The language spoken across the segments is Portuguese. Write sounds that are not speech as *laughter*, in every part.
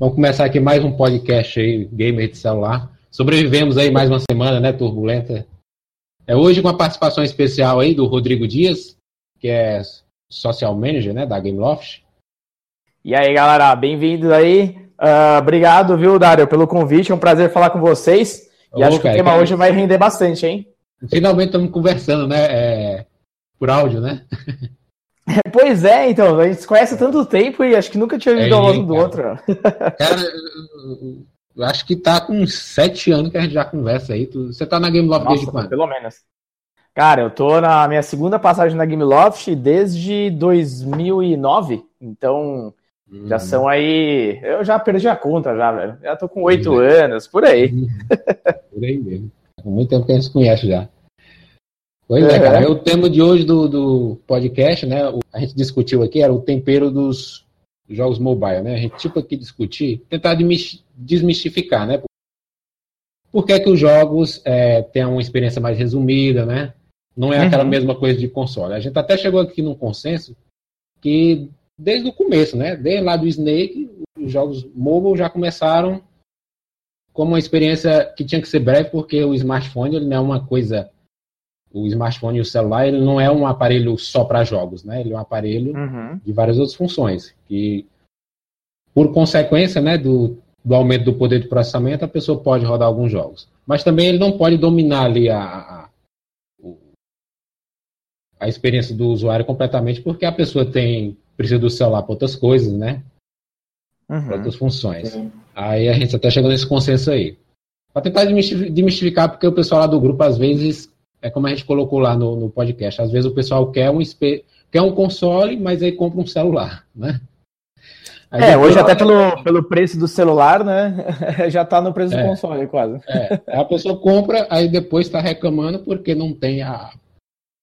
Vamos começar aqui mais um podcast aí, Gamer de celular. Sobrevivemos aí mais uma semana, né, turbulenta. É hoje com a participação especial aí do Rodrigo Dias, que é Social Manager, né, da Gameloft. E aí, galera, bem-vindos aí. Uh, obrigado, viu, Dário, pelo convite. É um prazer falar com vocês. E Ô, acho cara, que o tema hoje vai render bastante, hein? Finalmente estamos conversando, né? É, por áudio, né? *laughs* *laughs* Pois é, então, a gente se conhece há tanto tempo e acho que nunca tinha visto é, um do outro. Cara, eu acho que tá com sete anos que a gente já conversa aí. Você tá na Game Loft desde quando? Pelo menos. Cara, eu tô na minha segunda passagem na Game Loft desde 2009, então hum. já são aí. Eu já perdi a conta, já, velho. Já tô com oito é. anos, por aí. Por aí mesmo. Há muito tempo que a gente se conhece já. Pois é, cara. O tema de hoje do, do podcast, né? A gente discutiu aqui, era o tempero dos jogos mobile, né? A gente, tipo, aqui discutir, tentar desmistificar, né? Por que, que os jogos é, têm uma experiência mais resumida, né? Não é uhum. aquela mesma coisa de console. A gente até chegou aqui num consenso que desde o começo, né? Desde lá do Snake, os jogos mobile já começaram como uma experiência que tinha que ser breve, porque o smartphone ele não é uma coisa o smartphone e o celular ele não é um aparelho só para jogos, né? Ele é um aparelho uhum. de várias outras funções. Que, por consequência né, do, do aumento do poder de processamento, a pessoa pode rodar alguns jogos. Mas também ele não pode dominar ali a, a, a experiência do usuário completamente, porque a pessoa tem precisa do celular para outras coisas, né? Uhum. Para outras funções. Uhum. Aí a gente até chegou nesse consenso aí. Para tentar demistificar, porque o pessoal lá do grupo às vezes é como a gente colocou lá no, no podcast. Às vezes o pessoal quer um, quer um console, mas aí compra um celular, né? Aí é, hoje até pelo, pelo preço do celular, né? *laughs* Já está no preço é, do console, quase. É, a pessoa compra, aí depois está reclamando porque não tem a.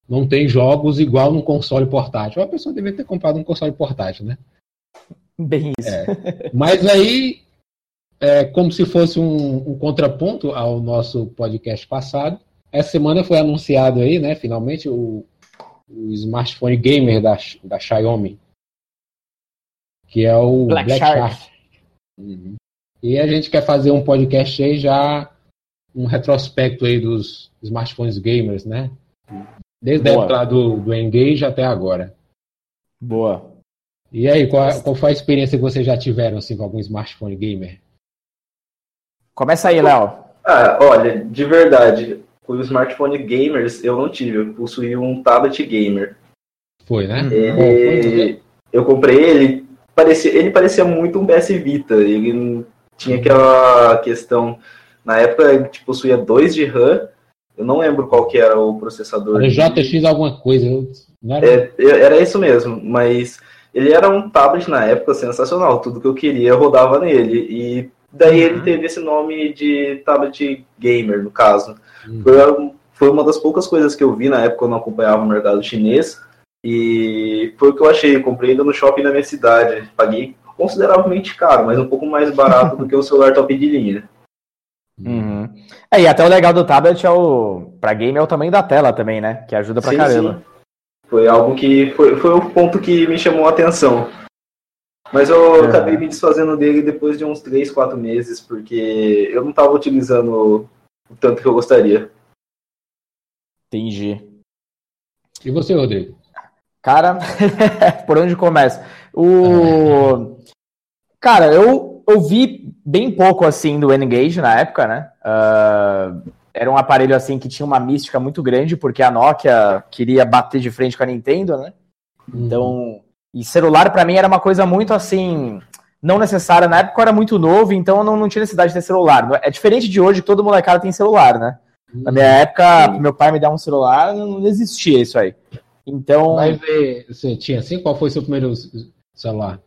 Não tem jogos igual no console portátil. A pessoa deveria ter comprado um console portátil, né? Bem isso. É, mas aí, é, como se fosse um, um contraponto ao nosso podcast passado, essa semana foi anunciado aí, né, finalmente, o, o smartphone gamer da, da Xiaomi, que é o Black, Black Shark. Shark. Uhum. E a gente quer fazer um podcast aí já, um retrospecto aí dos smartphones gamers, né? Desde Boa. a época do, do Engage até agora. Boa. E aí, qual, qual foi a experiência que vocês já tiveram assim, com algum smartphone gamer? Começa aí, Léo. Ah, olha, de verdade, com o smartphone gamers eu não tive, eu possuí um tablet gamer. Foi, né? E... eu comprei ele, parecia, ele parecia muito um PS Vita, ele tinha aquela questão, na época ele tipo, possuía 2 de RAM, eu não lembro qual que era o processador. Era JX alguma coisa, não era? É, era isso mesmo, mas ele era um tablet na época sensacional, tudo que eu queria rodava nele, e daí uhum. ele teve esse nome de tablet gamer, no caso. Foi, foi uma das poucas coisas que eu vi na época eu não acompanhava o mercado chinês. E foi o que eu achei. Comprei ainda no shopping da minha cidade. Paguei consideravelmente caro, mas um pouco mais barato do que o celular top de linha. Uhum. É, e até o legal do tablet é o. Pra game é o tamanho da tela também, né? Que ajuda pra sim, caramba. Sim. Foi algo que. Foi, foi o ponto que me chamou a atenção. Mas eu uhum. acabei me desfazendo dele depois de uns 3, 4 meses, porque eu não estava utilizando o tanto que eu gostaria. Entendi. E você, Rodrigo? Cara, *laughs* por onde começa? O. Cara, eu, eu vi bem pouco assim do N-Gage na época, né? Uh, era um aparelho assim que tinha uma mística muito grande, porque a Nokia queria bater de frente com a Nintendo, né? Uhum. Então. E celular para mim era uma coisa muito assim não necessária. Na época eu era muito novo, então eu não, não tinha necessidade de ter celular. É diferente de hoje, que todo molecada tem celular, né? Na minha época, meu pai me deu um celular, não existia isso aí. Então. Mas você tinha assim? Qual foi o seu primeiro celular?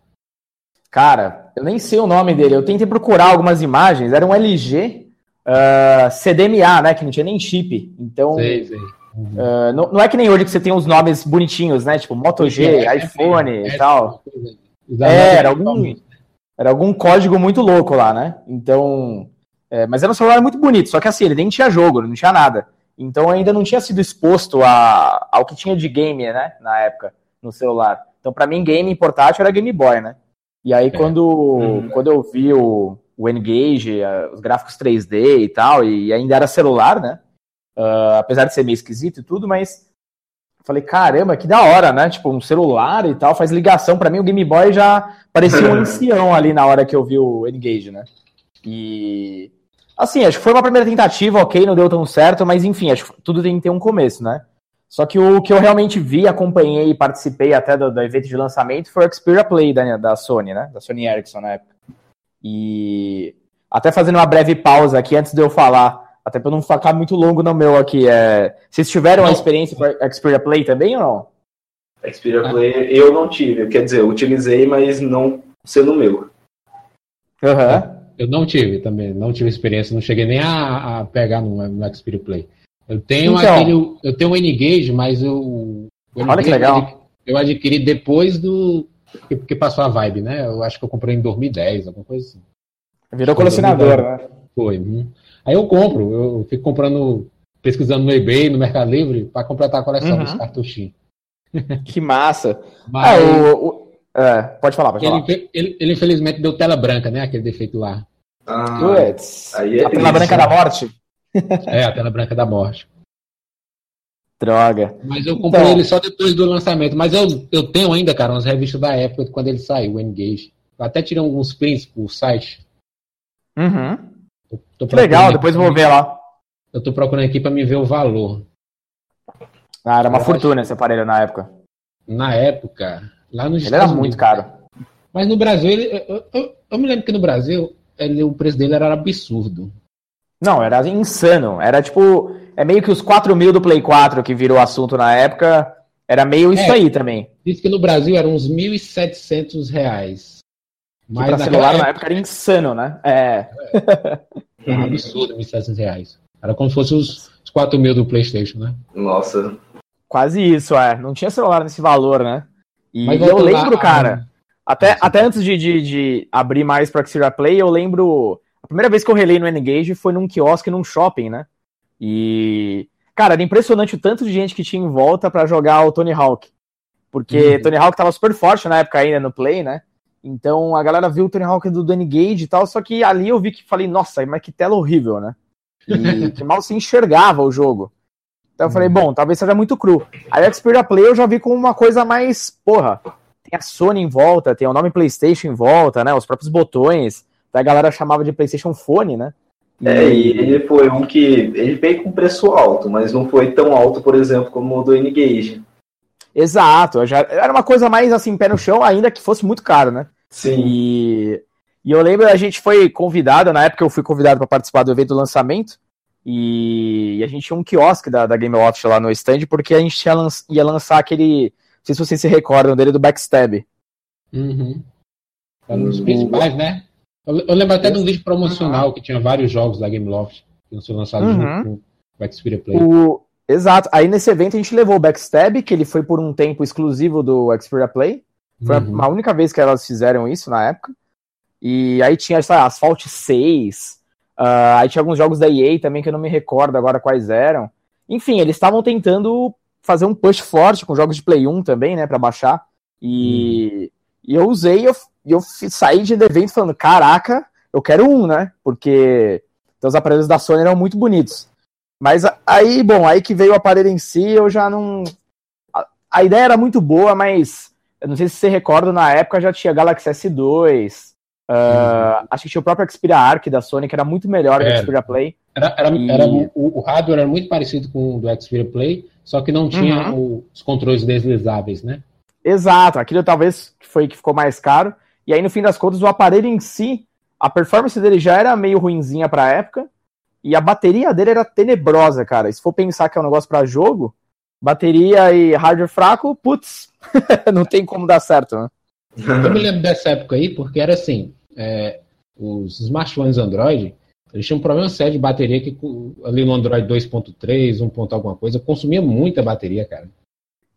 Cara, eu nem sei o nome dele. Eu tentei procurar algumas imagens. Era um LG uh, CDMA, né? Que não tinha nem chip. Então. Sei, sei. Uh, não, não, é que nem hoje que você tem uns nomes bonitinhos, né? Tipo Moto G, é, iPhone é, e tal. É, era algum, era algum código muito louco lá, né? Então. É, mas era um celular muito bonito, só que assim, ele nem tinha jogo, não tinha nada. Então ainda não tinha sido exposto a, ao que tinha de game, né? Na época, no celular. Então, para mim, game portátil era Game Boy, né? E aí, quando, uhum. quando eu vi o, o N-Gage, os gráficos 3D e tal, e ainda era celular, né? Uh, apesar de ser meio esquisito e tudo, mas falei, caramba, que da hora, né? Tipo, um celular e tal, faz ligação. para mim, o Game Boy já parecia um ancião ali na hora que eu vi o N-Gage, né? E. Assim, acho que foi uma primeira tentativa, ok, não deu tão certo, mas enfim, acho que tudo tem que ter um começo, né? Só que o que eu realmente vi, acompanhei e participei até do, do evento de lançamento foi o Xperia Play da, da Sony, né? Da Sony Ericsson na época. E até fazendo uma breve pausa aqui antes de eu falar, até para não ficar muito longo no meu aqui, é... vocês tiveram uma experiência com a Xperia Play também ou não? Xperia Play eu não tive, quer dizer, eu utilizei, mas não sendo meu. Uhum. Eu não tive também, não tive experiência, não cheguei nem a, a pegar no, no Xperia Play. Eu tenho então, aquele, eu tenho o N-Gage, mas eu, olha que legal. Eu adquiri depois do que, que, passou a vibe, né? Eu acho que eu comprei em 2010, alguma coisa assim. Virou colecionador, né? Foi. Aí eu compro, eu fico comprando, pesquisando no eBay, no Mercado Livre, para completar a coleção uhum. dos cartuchinhos. *laughs* Que massa. Mas, ah, o, o, é, pode falar, pode ele, falar. Ele, ele, infelizmente deu tela branca, né? Aquele defeito lá. Ah, aí é a tela branca da morte? *laughs* É, a tela branca da morte. Droga. Mas eu comprei então, ele só depois do lançamento. Mas eu, eu tenho ainda, cara, umas revistas da época quando ele saiu, o Engage. Eu até tirei alguns prints pro site. Uhum. Que legal, depois eu vou ver lá. Eu tô procurando aqui para me ver o valor. Ah, era uma eu fortuna acho... esse aparelho na época. Na época, lá nos Ele era muito caro. Mas no Brasil, ele, eu, eu, eu, me lembro que no Brasil, ele, o preço dele era absurdo. Não, era insano. Era tipo. É meio que os 4 mil do Play 4 que virou assunto na época. Era meio isso é, aí também. Disse que no Brasil eram uns 1.700 reais. Mas pra celular época... na época era insano, né? É. *laughs* é. um absurdo 1.700 reais. Era como se fosse os, os 4 mil do PlayStation, né? Nossa. Quase isso, é. Não tinha celular nesse valor, né? E Mas eu lembro, lá, cara. Até, até antes de, de, de abrir mais para Xperia Play, eu lembro primeira vez que eu relei no N-Gage foi num quiosque num shopping, né? E. Cara, era impressionante o tanto de gente que tinha em volta para jogar o Tony Hawk. Porque uhum. Tony Hawk tava super forte na época ainda no Play, né? Então a galera viu o Tony Hawk do, do N-Gage e tal, só que ali eu vi que falei, nossa, mas que tela horrível, né? E *laughs* que mal se enxergava o jogo. Então eu falei, uhum. bom, talvez seja muito cru. Aí a Xperia Play eu já vi como uma coisa mais, porra, tem a Sony em volta, tem o nome PlayStation em volta, né? Os próprios botões a galera chamava de PlayStation Phone, né? E... É, e ele foi um que. Ele veio com preço alto, mas não foi tão alto, por exemplo, como o do N-Gage. Exato, já, era uma coisa mais assim, pé no chão, ainda que fosse muito caro, né? Sim. E, e eu lembro, a gente foi convidado, na época eu fui convidado para participar do evento do lançamento, e, e, a gente tinha um quiosque da, da Game Watch lá no stand, porque a gente ia, lanç, ia lançar aquele. Não sei se vocês se recordam dele do Backstab. Uhum. Tá nos principais, né? Eu, lembro até de um vídeo promocional que tinha vários jogos da Gameloft que não foram lançados uhum. junto com o Xperia Play. O... Exato. Aí nesse evento a gente levou o Backstab, que ele foi por um tempo exclusivo do Xperia Play. Foi uhum. a única vez que elas fizeram isso na época. E aí tinha, sei lá, Asphalt 6. Uh, aí tinha alguns jogos da EA também que eu não me recordo agora quais eram. Enfim, eles estavam tentando fazer um push forte com jogos de Play 1 também, né, para baixar. E, uhum. e eu usei, eu e eu saí de evento falando, caraca, eu quero um, né? Porque os aparelhos da Sony eram muito bonitos. Mas aí, bom, aí que veio o aparelho em si, eu já não. A, a ideia era muito boa, mas eu não sei se você recorda, na época já tinha Galaxy S2. Uh, uhum. Acho que tinha o próprio Xperia Arc da Sony, que era muito melhor que o Xperia Play. Era, era, e... era o, o, hardware era muito parecido com o do Xperia Play, só que não tinha uhum. os controles deslizáveis, né? Exato, aquilo talvez foi que ficou mais caro. E aí, no fim das contas, o aparelho em si, a performance dele já era meio ruinzinha pra época. E a bateria dele era tenebrosa, cara. Se for pensar que é um negócio para jogo, bateria e hardware fraco, putz, *laughs* não tem como dar certo, né? Eu me lembro dessa época aí, porque era assim, é, os smartphones Android, eles tinham um problema sério de bateria que ali no Android 2.3, 1. Ponto alguma coisa, consumia muita bateria, cara.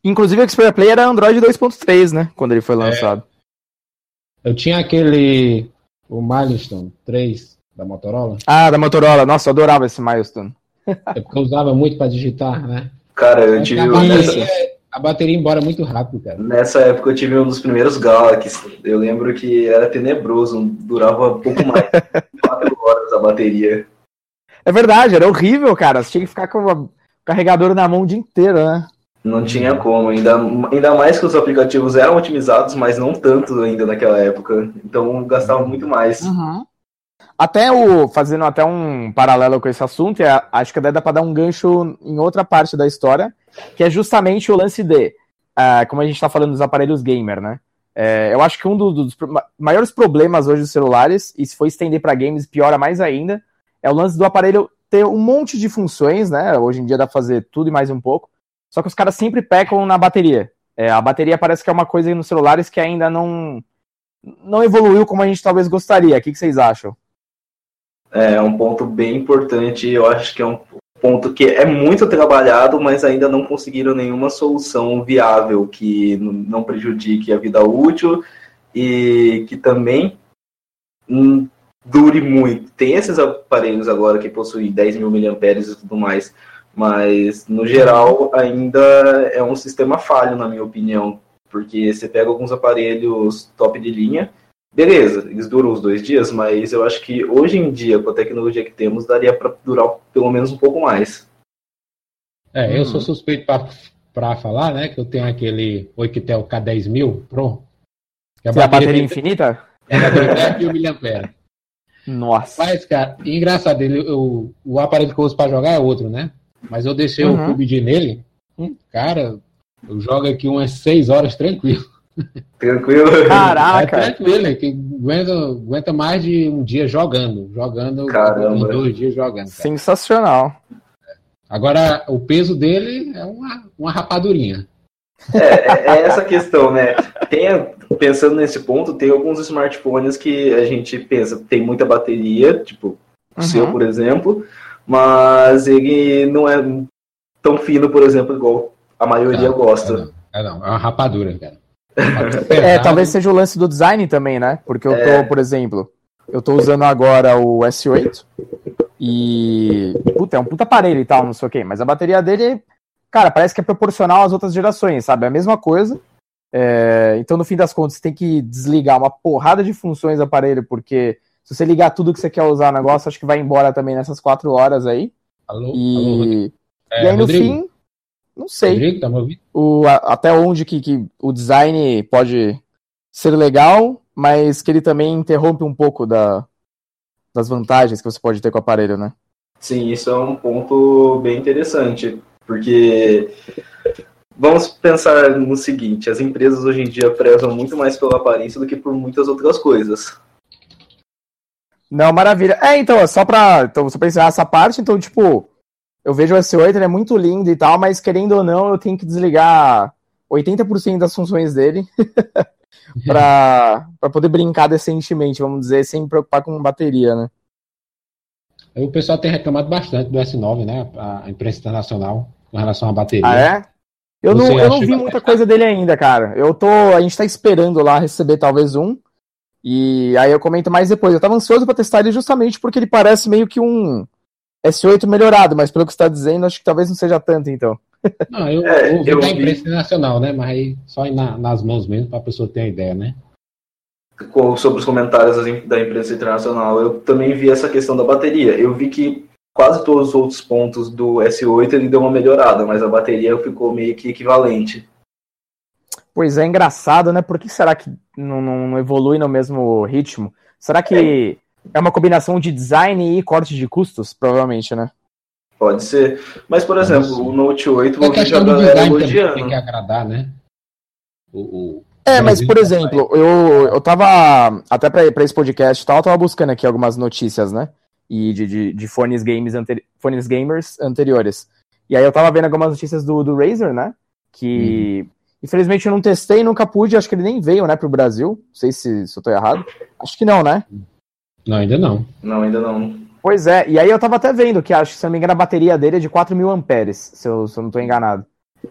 Inclusive o Xperia Play era Android 2.3, né? Quando ele foi é. lançado. É, eu tinha aquele. O Milestone 3 da Motorola. Ah, da Motorola. Nossa, eu adorava esse Milestone. é porque eu usava muito para digitar, né? Cara, eu tive. A bateria, a bateria embora muito rápido, cara. Nessa época eu tive um dos primeiros Galaxy. Eu lembro que era tenebroso, durava um pouco mais. quatro *laughs* horas a bateria. É verdade, era horrível, cara. Você tinha que ficar com o carregador na mão o dia inteiro, né? Não tinha como, ainda, ainda mais que os aplicativos eram otimizados, mas não tanto ainda naquela época. Então gastava muito mais. Uhum. Até o. Fazendo até um paralelo com esse assunto, é, acho que dá para dar um gancho em outra parte da história, que é justamente o lance de. Uh, como a gente está falando dos aparelhos gamer, né? É, eu acho que um do, dos maiores problemas hoje dos celulares, e se for estender para games, piora mais ainda, é o lance do aparelho ter um monte de funções, né? Hoje em dia dá pra fazer tudo e mais um pouco. Só que os caras sempre pecam na bateria. É, a bateria parece que é uma coisa nos celulares que ainda não, não evoluiu como a gente talvez gostaria. O que vocês acham? É um ponto bem importante. Eu acho que é um ponto que é muito trabalhado, mas ainda não conseguiram nenhuma solução viável que não prejudique a vida útil e que também dure muito. Tem esses aparelhos agora que possuem 10 mil miliamperes e tudo mais, mas no geral ainda é um sistema falho, na minha opinião, porque você pega alguns aparelhos top de linha, beleza, eles duram os dois dias, mas eu acho que hoje em dia, com a tecnologia que temos, daria para durar pelo menos um pouco mais. É, eu sou uhum. suspeito para falar, né, que eu tenho aquele Oikitel K10000 Pro. Que é a bateria, bateria infinita? É, a bateria 10 mil miliamperes. Nossa. Mas, cara, engraçado, ele, eu, o aparelho que eu uso pra jogar é outro, né? Mas eu deixei uhum. o PUBG nele, hum, cara, eu jogo aqui umas 6 horas tranquilo. Tranquilo? Caraca! É tranquilo, que aguenta, aguenta mais de um dia jogando. Jogando Caramba. dois dias jogando. Cara. Sensacional. Agora, o peso dele é uma, uma rapadurinha. É, é, é essa questão, né? Tem, pensando nesse ponto, tem alguns smartphones que a gente pensa tem muita bateria, tipo uhum. o seu, por exemplo, mas ele não é tão fino, por exemplo, igual a maioria não, gosta. É não, é não, é uma rapadura, cara. É, talvez seja o lance do design também, né? Porque eu tô, é. por exemplo, eu tô usando agora o S8 e. Puta, é um puta aparelho e tal, não sei o quê, mas a bateria dele cara, parece que é proporcional às outras gerações, sabe? É a mesma coisa. É, então, no fim das contas, você tem que desligar uma porrada de funções do aparelho, porque se você ligar tudo que você quer usar no negócio, acho que vai embora também nessas quatro horas aí. Alô? E, alô, é, e aí, no Rodrigo? fim, não sei. Rodrigo, tá me ouvindo? O, a, até onde que, que o design pode ser legal, mas que ele também interrompe um pouco da, das vantagens que você pode ter com o aparelho, né? Sim, isso é um ponto bem interessante. Porque vamos pensar no seguinte: as empresas hoje em dia prezam muito mais pela aparência do que por muitas outras coisas. Não, maravilha. É, então, só pra, então, só pra encerrar essa parte, então, tipo, eu vejo o S8, ele é muito lindo e tal, mas querendo ou não, eu tenho que desligar 80% das funções dele *laughs* pra, pra poder brincar decentemente, vamos dizer, sem me preocupar com bateria, né? O pessoal tem reclamado bastante do S9, né? A imprensa internacional com relação à bateria. Ah, é? Eu não, eu não vi muita coisa dele ainda, cara. Eu tô. A gente tá esperando lá receber talvez um. E aí eu comento mais depois. Eu tava ansioso para testar ele justamente porque ele parece meio que um S8 melhorado, mas pelo que você tá dizendo, acho que talvez não seja tanto, então. Não, eu, é, ouvi eu da imprensa internacional, né? Mas aí só na, nas mãos mesmo, pra pessoa ter uma ideia, né? sobre os comentários da imprensa internacional, eu também vi essa questão da bateria. Eu vi que quase todos os outros pontos do S8 ele deu uma melhorada, mas a bateria ficou meio que equivalente. Pois é, engraçado, né? Por que será que não, não evolui no mesmo ritmo? Será que é. É uma combinação de design e corte de custos? Provavelmente, né? Pode ser. Mas, por exemplo, o Note 8 é eu vi já galera elogiando. Tem que agradar, né? O, o, é, mas por exemplo, eu, eu tava. Até pra, pra esse podcast e tal, eu tava buscando aqui algumas notícias, né? E de, de, de fones, games anteri fones gamers anteriores. E aí eu tava vendo algumas notícias do, do Razer, né? Que. Uhum. Infelizmente eu não testei, nunca pude, acho que ele nem veio, né, pro Brasil. Não sei se, se eu tô errado. Acho que não, né? Não, ainda não. Não, ainda não. Pois é, e aí eu tava até vendo que acho que, se não me engano, a bateria dele é de 4 mil amperes, se eu, se eu não tô enganado.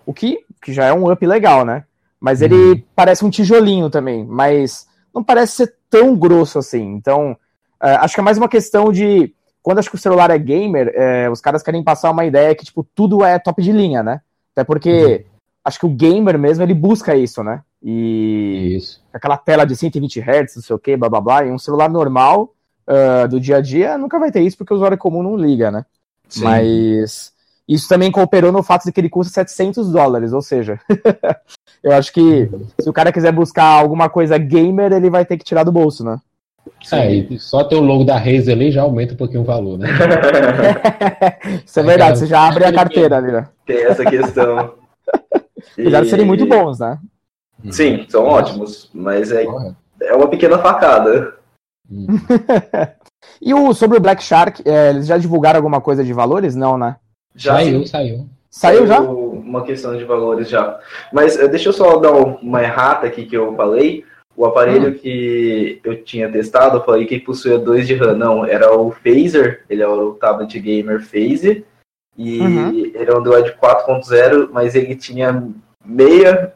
O que, que já é um up legal, né? Mas ele uhum. parece um tijolinho também, mas não parece ser tão grosso assim. Então, uh, acho que é mais uma questão de. Quando acho que o celular é gamer, uh, os caras querem passar uma ideia que, tipo, tudo é top de linha, né? Até porque acho que o gamer mesmo, ele busca isso, né? E Isso. aquela tela de 120 Hz, não sei o que, blá blá blá, e um celular normal uh, do dia a dia nunca vai ter isso porque o usuário comum não liga, né? Sim. Mas isso também cooperou no fato de que ele custa 700 dólares, ou seja, *laughs* eu acho que se o cara quiser buscar alguma coisa gamer, ele vai ter que tirar do bolso, né? É, e só ter o logo da Razer ali já aumenta um pouquinho o valor, né? *laughs* Isso é verdade, você já abre a carteira ali, né? Tem essa questão. *laughs* Apesar de serem muito bons, né? Sim, são ótimos, mas é, é uma pequena facada. Hum. *laughs* E o, sobre o Black Shark, é, eles já divulgaram alguma coisa de valores? Não, né? Já Saiu, saiu. Saiu já? Uma questão de valores já. Mas eh, deixa eu só dar uma errata aqui que eu falei. O aparelho Hum. que eu tinha testado, eu falei que possuía 2 de RAM. Não, era o Phaser, ele é o tablet gamer Phase. E Uhum. ele é um Android 4.0, mas ele tinha meia.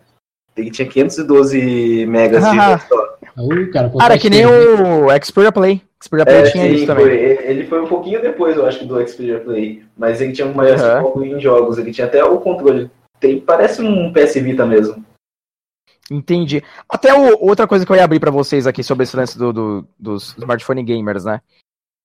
Ele tinha 512 megas de RAM só. Uh, cara, Cara, faz que nem o Xperia Play. Xperia Play É, tinha sim, isso também. foi. Ele foi um pouquinho depois, eu acho, do Xperia Play. Mas ele tinha um maior Uhum. foco em jogos. Ele tinha até o controle. Tem, parece um PS Vita mesmo. Entendi. Até o- outra coisa que eu ia abrir pra vocês aqui sobre esse lance do, do- dos smartphone gamers, né?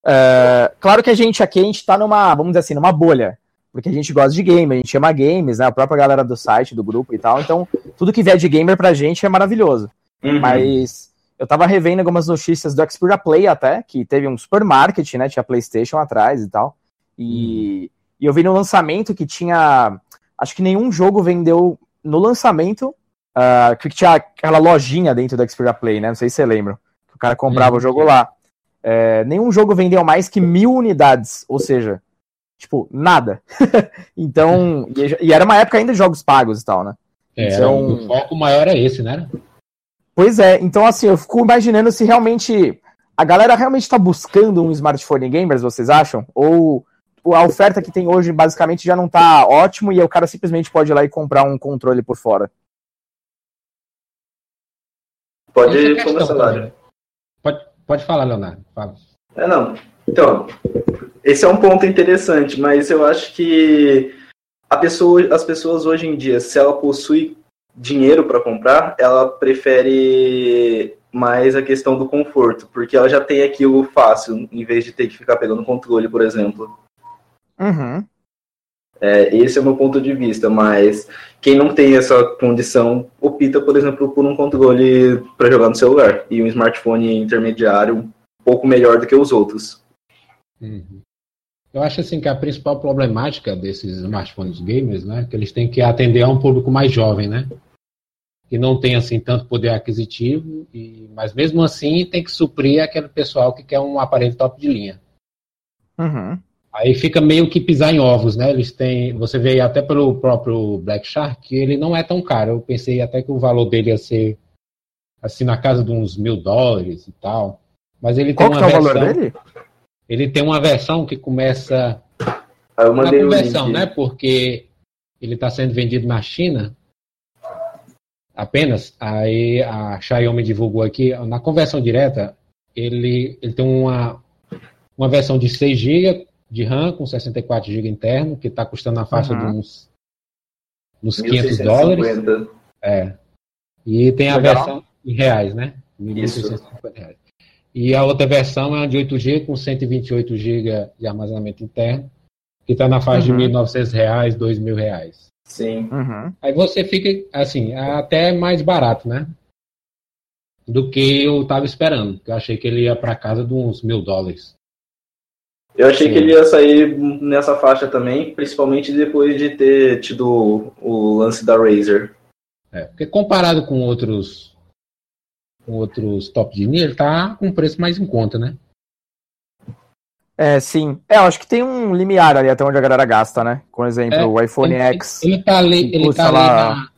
É, claro que a gente aqui, a gente tá numa, vamos dizer assim, numa bolha. Porque a gente gosta de game, a gente ama games, né? A própria galera do site, do grupo e tal. Então, tudo que vier de gamer pra gente é maravilhoso. Uhum. Mas eu tava revendo algumas notícias do Xperia Play até, que teve um supermarket, né? Tinha PlayStation atrás e tal. E, e eu vi no lançamento que tinha. Acho que nenhum jogo vendeu no lançamento. ah, que tinha aquela lojinha dentro do Xperia Play, né? Não sei se você lembra. Que o cara comprava Uhum. o jogo lá. É, nenhum jogo vendeu mais que mil unidades. Ou seja, tipo, nada. *laughs* então. E, e era uma época ainda de jogos pagos e tal, né? É, Então- O foco maior é esse, né? Pois é, então assim, eu fico imaginando se realmente a galera realmente está buscando um smartphone gamers, vocês acham? Ou a oferta que tem hoje basicamente já não tá ótimo e o cara simplesmente pode ir lá e comprar um controle por fora? Pode é começar lá. também. Pode, pode falar, Leonardo. Fala. É, não. Então, esse é um ponto interessante, mas eu acho que a pessoa, as pessoas hoje em dia, se ela possui dinheiro para comprar, ela prefere mais a questão do conforto, porque ela já tem aquilo fácil, em vez de ter que ficar pegando controle, por exemplo. Uhum. É, esse é o meu ponto de vista, mas quem não tem essa condição opta, por exemplo, por um controle para jogar no celular e um smartphone intermediário um pouco melhor do que os outros. Uhum. Eu acho assim que a principal problemática desses smartphones gamers, né, que eles têm que atender a um público mais jovem, né, que não tem assim tanto poder aquisitivo, e, mas mesmo assim tem que suprir aquele pessoal que quer um aparelho top de linha. Uhum. Aí fica meio que pisar em ovos, né? Eles têm, você vê aí até pelo próprio Black Shark, que ele não é tão caro. Eu pensei até que o valor dele ia ser assim na casa de uns mil dólares e tal. Mas ele Qual tem que uma tá o versão. valor dele? Ele tem uma versão que começa Aí eu na mandei o conversão, né? Porque ele está sendo vendido na China apenas. Aí a Xiaomi divulgou aqui, na conversão direta, ele, ele tem uma, uma versão de 6 GB de RAM com 64 GB interno, que está custando na faixa Uhum. de uns, uns 500 dólares. 1650. É. E tem a Legal. versão em reais, né? Isso. 1.650 reais. E a outra versão é a de 8GB com 128 GB de armazenamento interno, que está na faixa Uhum. de 1.900 reais, 2.000 reais. Sim. Uhum. Aí você fica, assim, até mais barato, né? Do que eu estava esperando. que Eu achei que ele ia para casa de uns mil dólares. Eu achei Sim. que ele ia sair nessa faixa também, principalmente depois de ter tido o, o lance da Razer. É, porque comparado com outros com outros top de linha, ele tá com um preço mais em conta, né? É, sim. É, eu acho que tem um limiar ali até onde a galera gasta, né? Por exemplo, É, o iPhone ele, X. Ele tá ali, ele tá ali lá- na,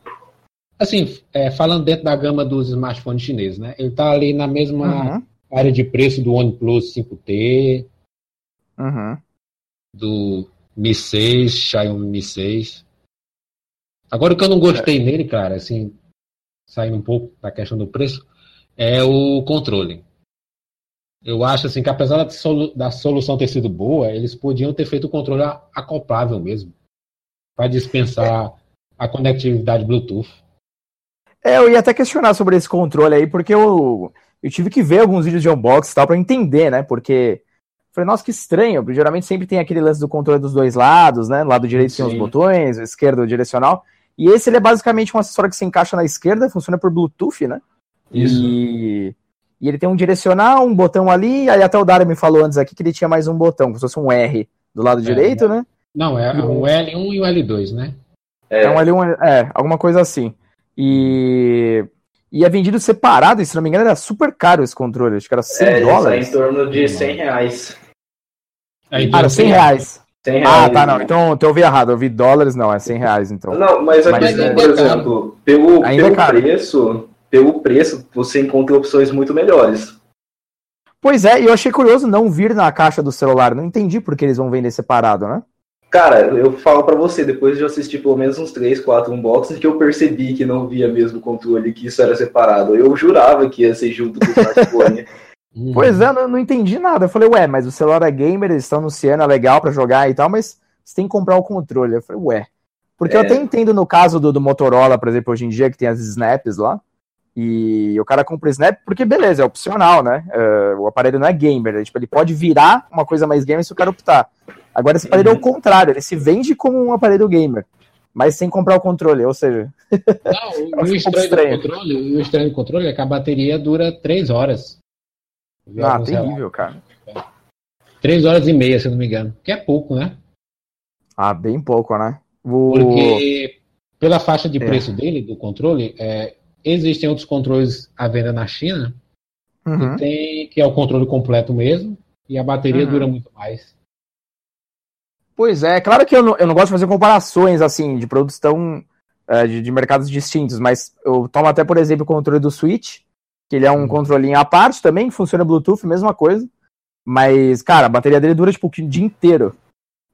assim, é, falando dentro da gama dos smartphones chineses, né? Ele tá ali na mesma Uhum. área de preço do OnePlus 5T, Uhum. do Mi 6, Xiaomi Mi 6. Agora o que eu não gostei nele, cara, assim, saindo um pouco da questão do preço, é o controle. Eu acho assim que apesar da, solu- da solução ter sido boa, eles podiam ter feito o controle acoplável mesmo. Para dispensar a conectividade Bluetooth. É, eu ia até questionar sobre esse controle aí, porque eu, eu tive que ver alguns vídeos de unboxing e tal pra entender, né? Porque falei, nossa, que estranho. Geralmente sempre tem aquele lance do controle dos dois lados, né? lado direito Sim. tem os botões, esquerdo o direcional. E esse ele é basicamente um acessório que se encaixa na esquerda, funciona por Bluetooth, né? Isso. E, e ele tem um direcional, um botão ali, aí até o Dara me falou antes aqui que ele tinha mais um botão, como se fosse um R do lado é, direito, né? Não, é o L1 e o L2, né? É, é um L1, é, alguma coisa assim. E, e é vendido separado, e se não me engano era super caro esse controle, acho que era 100 é, dólares. em torno de 100 reais. Aí, ah, era 100 reais. 100 reais. Ah, tá, não. Então, então eu ouvi errado. Eu vi dólares, não, é 100 reais, então. Não, mas a mas questão, é por exemplo, pelo, pelo é preço, pelo preço, você encontra opções muito melhores. Pois é, e eu achei curioso não vir na caixa do celular. Não entendi por que eles vão vender separado, né? Cara, eu falo para você, depois de assistir pelo menos uns 3, 4 unboxings, que eu percebi que não via mesmo o controle, que isso era separado. Eu jurava que ia ser junto com o smartphone. *laughs* Uhum. Pois é, não, não entendi nada. Eu falei, ué, mas o celular é gamer, eles estão anunciando, é legal para jogar e tal, mas você tem que comprar o controle. Eu falei, ué. Porque é. eu até entendo no caso do, do Motorola, por exemplo, hoje em dia, que tem as snaps lá, e o cara compra o snap porque, beleza, é opcional, né? Uh, o aparelho não é gamer, né? tipo, ele pode virar uma coisa mais gamer se o cara optar. Agora, esse aparelho uhum. é o uhum. contrário, ele se vende como um aparelho gamer, mas sem comprar o controle, ou seja. *laughs* Não, o, estranho, estranho. Controle, o estranho do controle é que a bateria dura 3 horas. Ah, terrível, cara. Três horas e meia, se não me engano. Que é pouco, né? Ah, bem pouco, né? O... Porque pela faixa de é. preço dele, do controle, é, existem outros controles à venda na China, uhum. que, tem, que é o controle completo mesmo, e a bateria uhum. dura muito mais. Pois é, claro que eu não, eu não gosto de fazer comparações assim de produtos tão é, de, de mercados distintos, mas eu tomo até, por exemplo, o controle do Switch, que ele é um uhum. controlinho à parte também, que funciona Bluetooth, mesma coisa. Mas, cara, a bateria dele dura tipo o dia inteiro.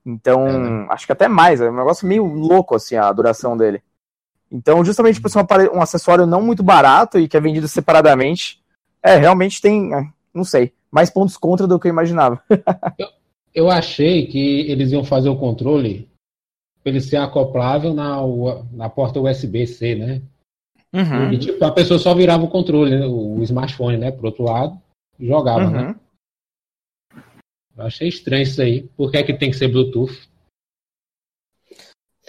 Então, é, né? acho que até mais. É um negócio meio louco, assim, a duração dele. Então, justamente por ser um, um acessório não muito barato e que é vendido separadamente, é, realmente tem, é, não sei, mais pontos contra do que eu imaginava. *laughs* eu, eu achei que eles iam fazer o controle para ele ser acoplável na, na porta USB-C, né? Uhum. E, tipo, a pessoa só virava o controle, né, o smartphone, né, pro outro lado, e jogava, uhum. né? Eu achei estranho isso aí. Por que é que tem que ser Bluetooth?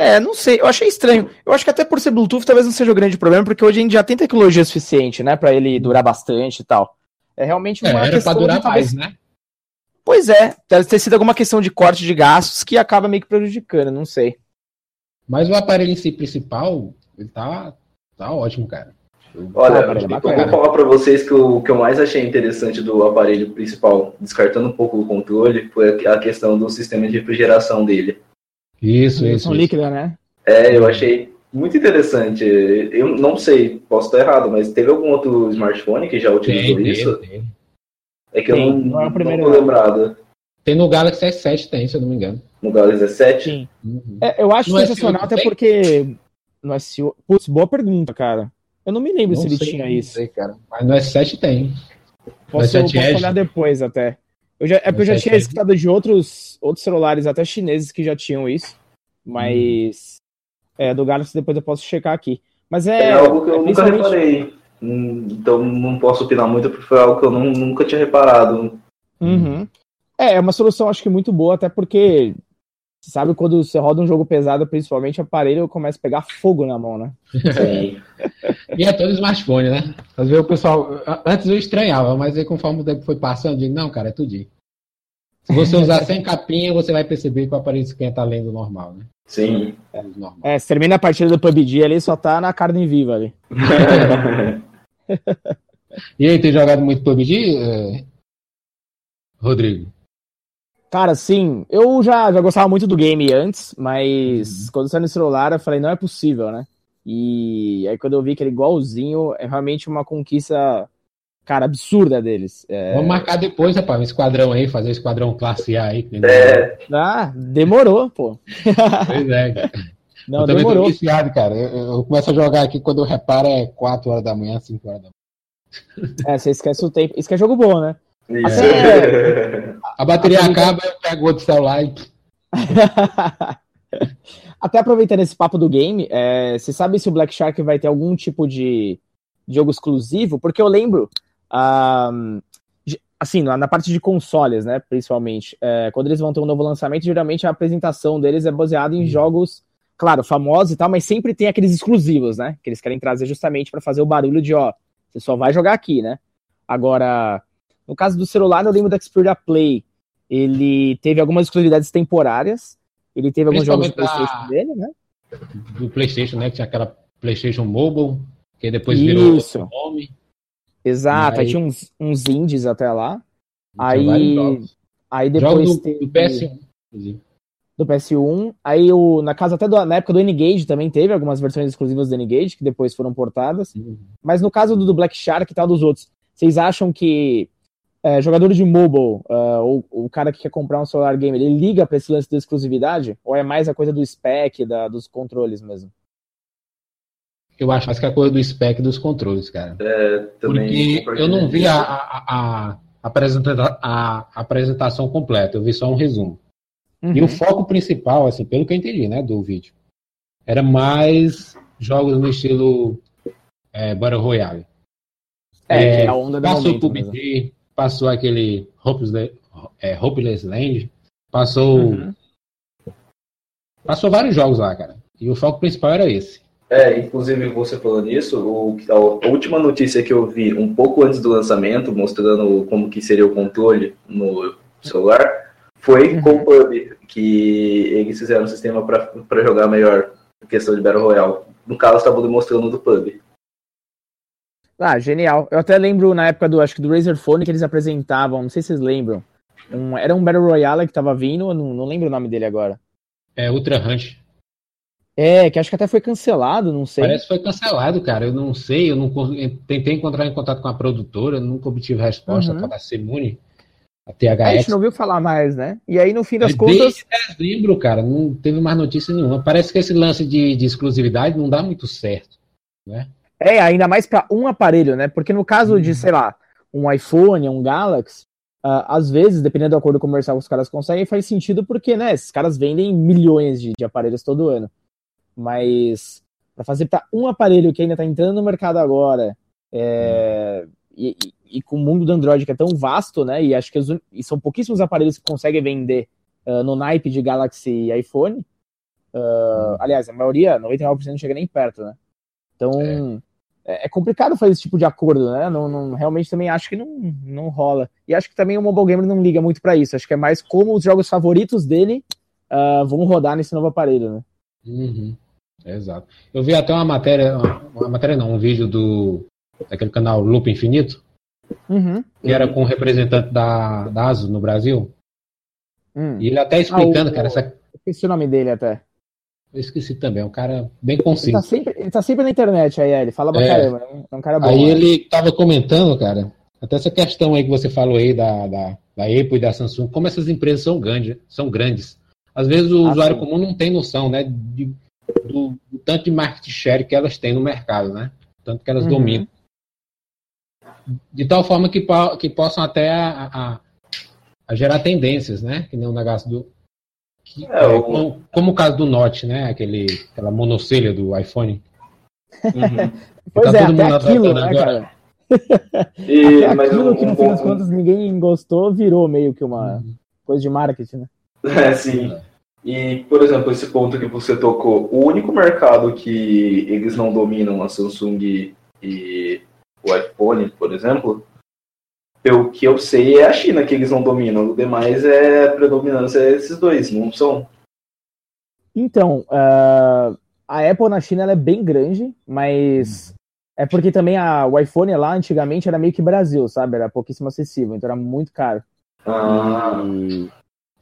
É, não sei, eu achei estranho. Eu acho que até por ser Bluetooth talvez não seja o grande problema, porque hoje a gente já tem tecnologia suficiente, né, para ele durar bastante e tal. É realmente uma é, era questão pra durar de, mais, né? Pois é, deve ter sido alguma questão de corte de gastos que acaba meio que prejudicando, não sei. Mas o aparelho em si principal, ele tá, Tá ótimo, cara. Olha, eu vou falar para vocês que o que eu mais achei interessante do aparelho principal, descartando um pouco o controle, foi a questão do sistema de refrigeração dele. Isso, isso. líquida, né? É, eu achei muito interessante. Eu não sei, posso estar errado, mas teve algum outro smartphone que já utilizou tem, isso? Tem, tem. É que tem, eu não, não, é não tô lembrado. Tem no Galaxy S7, tem, se eu não me engano. No Galaxy S7? Sim. Uhum. É, eu acho no sensacional, até porque no SEO. Putz, boa pergunta, cara. Eu não me lembro não se ele tinha isso. Sei, cara. Mas no S7 tem. Posso, posso olhar depois até. Eu já, é porque eu já tinha escutado de outros, outros celulares, até chineses, que já tinham isso. Mas. Hum. É, do Galaxy depois eu posso checar aqui. Mas é. É algo que eu é nunca reparei. Hum, então não posso opinar muito, porque foi algo que eu não, nunca tinha reparado. Uhum. É, é uma solução acho que muito boa, até porque sabe quando você roda um jogo pesado, principalmente o aparelho começa a pegar fogo na mão, né? Sim. e é todo smartphone, né? Às vezes o pessoal. Antes eu estranhava, mas aí conforme o tempo foi passando, eu digo, não, cara, é tudinho. Se você usar sem capinha, você vai perceber que o aparelho esquenta além do normal, né? Sim. É, é você termina a partida do PUBG ali, só tá na carne viva ali. *laughs* e aí, tem jogado muito PUBG, eh, Rodrigo? Cara, sim, eu já, já gostava muito do game antes, mas uhum. quando saiu no celular eu falei, não é possível, né? E aí quando eu vi que era igualzinho, é realmente uma conquista, cara, absurda deles. É... Vamos marcar depois, rapaz, um esquadrão aí, fazer um esquadrão classe A aí. É. Ah, demorou, pô. Pois é, cara. Não, eu também demorou. tô viciado, cara. Eu, eu, começo a jogar aqui quando eu reparo é 4 horas da manhã, 5 horas da manhã. É, você esquece o tempo. Isso que é jogo bom, né? É. *laughs* A bateria acaba, eu pego outro celular e. *laughs* Até aproveitando esse papo do game, é, você sabe se o Black Shark vai ter algum tipo de jogo exclusivo? Porque eu lembro, um, assim, na, parte de consoles, né, principalmente, é, quando eles vão ter um novo lançamento, geralmente a apresentação deles é baseada em jogos, claro, famosos e tal, mas sempre tem aqueles exclusivos, né, que eles querem trazer justamente para fazer o barulho de, ó, você só vai jogar aqui, né? Agora, no caso do celular, eu lembro da Xperia Play, ele teve algumas exclusividades temporárias, ele teve alguns jogos do PlayStation dele, né? Do PlayStation, né? Que tinha aquela PlayStation Mobile, que depois virou Isso. nome. Exato, aí, aí, tinha uns, uns indies até lá. Aí, aí depois do, teve... do PS1, inclusive. Do PS1. Aí o, na casa até do, na época do N-Gage também teve algumas versões exclusivas do N-Gage, que depois foram portadas. Uhum. Mas no caso do, do Black Shark e tal dos outros, vocês acham que é, jogador de mobile, uh, ou o cara que quer comprar um celular game, ele liga para esse lance de exclusividade? Ou é mais a coisa do spec, da, dos controles mesmo? Eu acho mais que é a coisa do spec dos controles, cara. É, também Porque eu não vi a, a, a, apresenta a, apresentação completa, eu vi só um resumo. Uhum. E o foco principal, assim, pelo que eu entendi, né, do vídeo, era mais jogos no estilo é, Battle Royale. É, é, a onda da Passou PUBG, passou aquele Hopeless, é, Hopeless Land, passou. Uhum. Passou vários jogos lá, cara. E o foco principal era esse. É, inclusive você falando isso, o, a última notícia que eu vi um pouco antes do lançamento, mostrando como que seria o controle no celular, foi uhum. com o PUB, que eles fizeram um sistema para jogar melhor questão de Battle Royale. No caso, estava demonstrando do PUB. Ah, genial. Eu até lembro na época do, acho que do Razer Phone que eles apresentavam, não sei se vocês lembram. Um, era um Battle Royale que tava vindo, não, não lembro o nome dele agora. É Ultra Hunt. É, que acho que até foi cancelado, não sei. Parece que foi cancelado, cara. Eu não sei, eu não eu tentei encontrar em contato com a produtora, nunca obtive resposta uhum. para a Semune, a THX. A gente não ouviu falar mais, né? E aí, no fim das é, contas. Desde dezembro, cara, não teve mais notícia nenhuma. Parece que esse lance de, de exclusividade não dá muito certo, né? É, ainda mais para um aparelho, né? Porque no caso uhum. de, sei lá, um iPhone, um Galaxy, uh, às vezes, dependendo do acordo comercial que os caras conseguem, faz sentido porque, né, esses caras vendem milhões de, de aparelhos todo ano. Mas para fazer para um aparelho que ainda está entrando no mercado agora, é, uhum. e, e, e, com o mundo do Android que é tão vasto, né? E acho que os, e são pouquíssimos aparelhos que conseguem vender uh, no naipe de Galaxy e iPhone. Uh, aliás, a maioria, 99% não chega nem perto, né? Então, é. É, é complicado fazer esse tipo de acordo, né? Não, não, realmente também acho que não, não rola. E acho que também o Mobile Gamer não liga muito para isso. Acho que é mais como os jogos favoritos dele uh, vão rodar nesse novo aparelho, né? Uhum. Exato. Eu vi até uma matéria, uma matéria não, um vídeo do daquele canal Loop Infinito, uhum. que era com um representante da, da ASUS no Brasil. Hum. E ele até explicando, ah, o, cara, essa... Esqueci o nome dele até. Eu esqueci também, é um cara bem conciso. Ele tá sempre, ele tá sempre na internet aí, ele fala pra é. caramba, né? é um cara bom. Aí né? ele tava comentando, cara, até essa questão aí que você falou aí da, da, da Apple e da Samsung, como essas empresas são grandes, são grandes. Às vezes o ah, usuário sim. comum não tem noção, né, de, do, do, tanto de market share que elas têm no mercado, né? Tanto que elas uhum. dominam. De tal forma que, que possam até a, a, a gerar tendências, né? Que nem o negócio do, que, é, o... como, como, o caso do Note, né? Aquele, aquela monocelha do iPhone. Uhum. *laughs* pois tá é, até aquilo, né, cara? E, *laughs* até aquilo um, que no um fim das contas ninguém gostou virou meio que uma uhum. coisa de marketing, né? É, sim. E, por exemplo, esse ponto que você tocou, o único mercado que eles não dominam, a Samsung e o iPhone, por exemplo, pelo que eu sei, é a China que eles não dominam. O demais é a predominância esses dois, não são? Então, uh, a Apple na China é bem grande, mas é porque também a, o iPhone lá antigamente era meio que Brasil, sabe? Era pouquíssimo acessível, então era muito caro. Ah. E...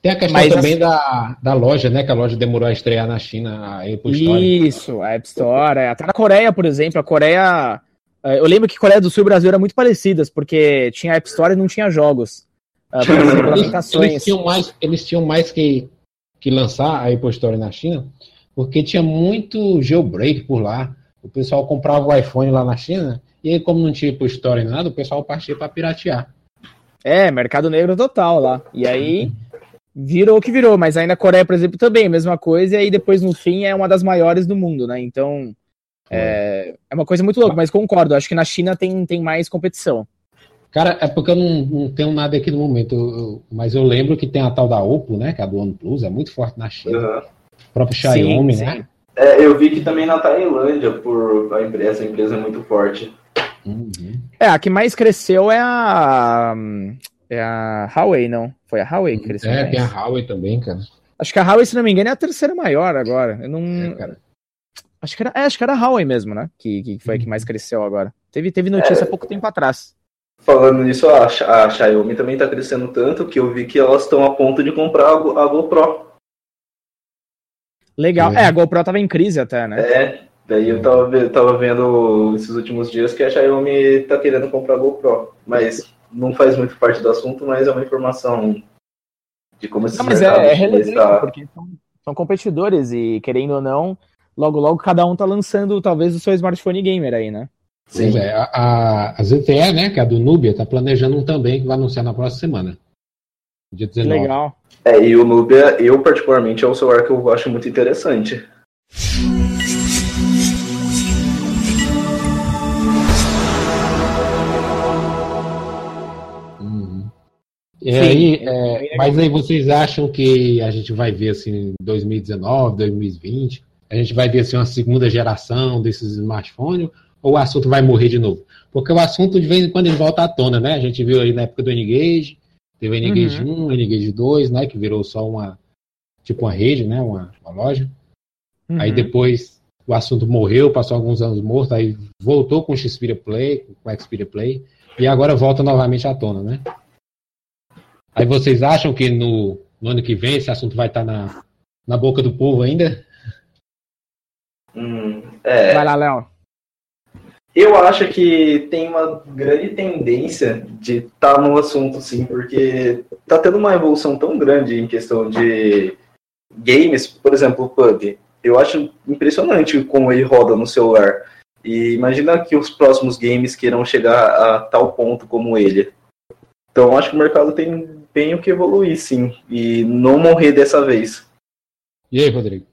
Tem a questão mas, também da, da loja, né? Que a loja demorou a estrear na China, a Apple Store. Isso, a App Store. Até na Coreia, por exemplo, a Coreia é, eu lembro que Coreia do Sul e Brasil eram muito parecidas, porque tinha App Store e não tinha jogos. *laughs* Uh, eles, eles, tinham mais, eles tinham mais que, que lançar a Apple Store na China, porque tinha muito jailbreak por lá. O pessoal comprava o iPhone lá na China, e aí, como não tinha Apple Store nem nada, o pessoal partia para piratear. É, mercado negro total lá. E aí, virou o que virou, mas ainda a Coreia, por exemplo, também, mesma coisa, e aí depois no fim é uma das maiores do mundo, né? Então é, é uma coisa muito louca, mas concordo, acho que na China tem, tem mais competição. Cara, é porque eu não, não tenho nada aqui no momento, eu, mas eu lembro que tem a tal da Oppo, né, que é a do OnePlus, é muito forte na China. Uhum. O próprio Xiaomi, sim, né? Sim. É, eu vi que também na Tailândia, por a empresa, a empresa é muito forte. Uhum. É, a que mais cresceu é a. É a Huawei, não? Foi a Huawei que cresceu. É, mais. tem a Huawei também, cara. Acho que a Huawei, se não me engano, é a terceira maior agora. Eu não. É, acho que era, é, acho que era a Huawei mesmo, né? Que, que foi a que mais cresceu agora. Teve, teve notícia há é. pouco tempo atrás. Falando nisso, a, a Xiaomi também está crescendo tanto que eu vi que elas estão a ponto de comprar a, a GoPro. Legal. É. é, a GoPro tava em crise até, né? É, daí eu tava, tava vendo esses últimos dias que a Xiaomi tá querendo comprar a GoPro. Mas não faz muito parte do assunto, mas é uma informação de como esse não, mas é, é relevante, está... porque são, são competidores e, querendo ou não, logo logo cada um tá lançando talvez o seu smartphone gamer aí, né? Sim. É, a, a, ZTE, né, que é a do Nubia, tá planejando um também que vai anunciar na próxima semana. Dia 19. Legal. É, e o Nubia, eu particularmente, é um celular que eu acho muito interessante. Uhum. E aí, é, mas aí vocês acham que a gente vai ver assim, 2019, 2020, a gente vai ver assim, uma segunda geração desses smartphones ou o assunto vai morrer de novo? Porque o assunto, de vez em quando, ele volta à tona, né? A gente viu aí na época do N-Gage, teve o N-Gage uhum. 1, o N-Gage 2, né? Que virou só uma, tipo uma rede, né? Uma, uma loja. Uhum. Aí depois o assunto morreu, passou alguns anos morto, aí voltou com o Xperia Play, com o Xperia Play, e agora volta novamente à tona, né? Aí vocês acham que no, no ano que vem esse assunto vai estar na, na boca do povo ainda? Hum, é... Vai lá, Léo. Eu acho que tem uma grande tendência de estar tá no assunto, sim, porque tá tendo uma evolução tão grande em questão de games, por exemplo, o PUBG. Eu acho impressionante como ele roda no celular. E imagina que os próximos games queiram chegar a tal ponto como ele. Então acho que o mercado tem bem o que evoluir, sim, e não morrer dessa vez. E aí, Rodrigo?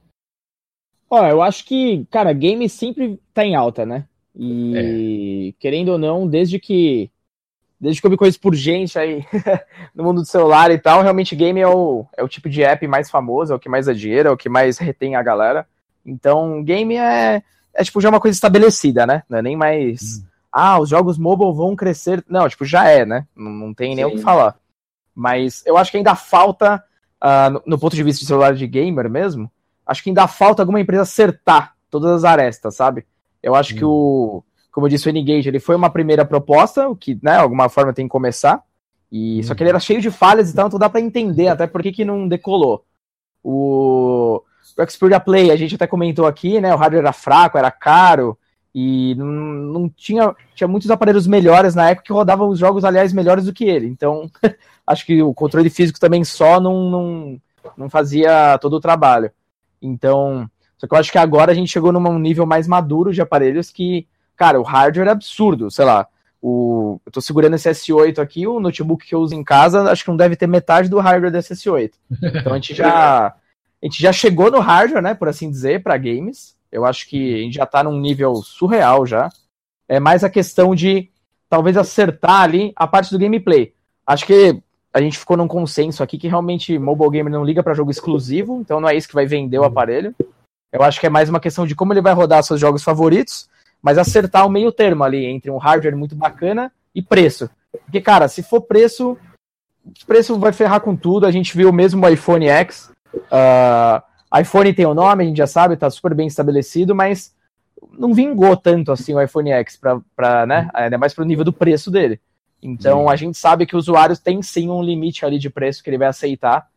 Ó, eu acho que, cara, game sempre tá em alta, né? E é. querendo ou não, desde que desde que eu vi coisas por gente aí *laughs* no mundo do celular e tal, realmente game é o, é o tipo de app mais famoso, é o que mais dá dinheiro, é o que mais retém a galera. Então, game é, é tipo já uma coisa estabelecida, né? Não é nem mais. Hum. Ah, os jogos mobile vão crescer. Não, tipo, já é, né? Não, não tem nem Sim. o que falar. Mas eu acho que ainda falta, uh, no, no, ponto de vista de celular de gamer mesmo, acho que ainda falta alguma empresa acertar todas as arestas, sabe? Eu acho hum. que o, como eu disse, o N-Gage, ele foi uma primeira proposta, o que, né, alguma forma tem que começar. E, hum. Só que ele era cheio de falhas, então não dá para entender até por que, que não decolou. O, o Xperia Play, a gente até comentou aqui, né? O hardware era fraco, era caro, e não, não tinha, tinha muitos aparelhos melhores na época que rodavam os jogos, aliás, melhores do que ele. Então, *laughs* acho que o controle físico também só não, não, não fazia todo o trabalho. Então, só que eu acho que agora a gente chegou num nível mais maduro de aparelhos que, cara, o hardware é absurdo. Sei lá, o, eu tô segurando esse S8 aqui, o notebook que eu uso em casa, acho que não deve ter metade do hardware desse S8. Então a gente já, a gente já chegou no hardware, né, por assim dizer, para games. Eu acho que a gente já tá num nível surreal já. É mais a questão de talvez acertar ali a parte do gameplay. Acho que a gente ficou num consenso aqui que realmente mobile gamer não liga para jogo exclusivo, então não é isso que vai vender o aparelho. Eu acho que é mais uma questão de como ele vai rodar seus jogos favoritos, mas acertar o meio termo ali entre um hardware muito bacana e preço. Porque, cara, se for preço, o preço vai ferrar com tudo. A gente viu mesmo o iPhone X. Uh, iPhone tem o um nome, a gente já sabe, tá super bem estabelecido, mas não vingou tanto assim o iPhone X para, né? Ainda mais pro nível do preço dele. Então sim. a gente sabe que o usuário tem sim um limite ali de preço que ele vai aceitar.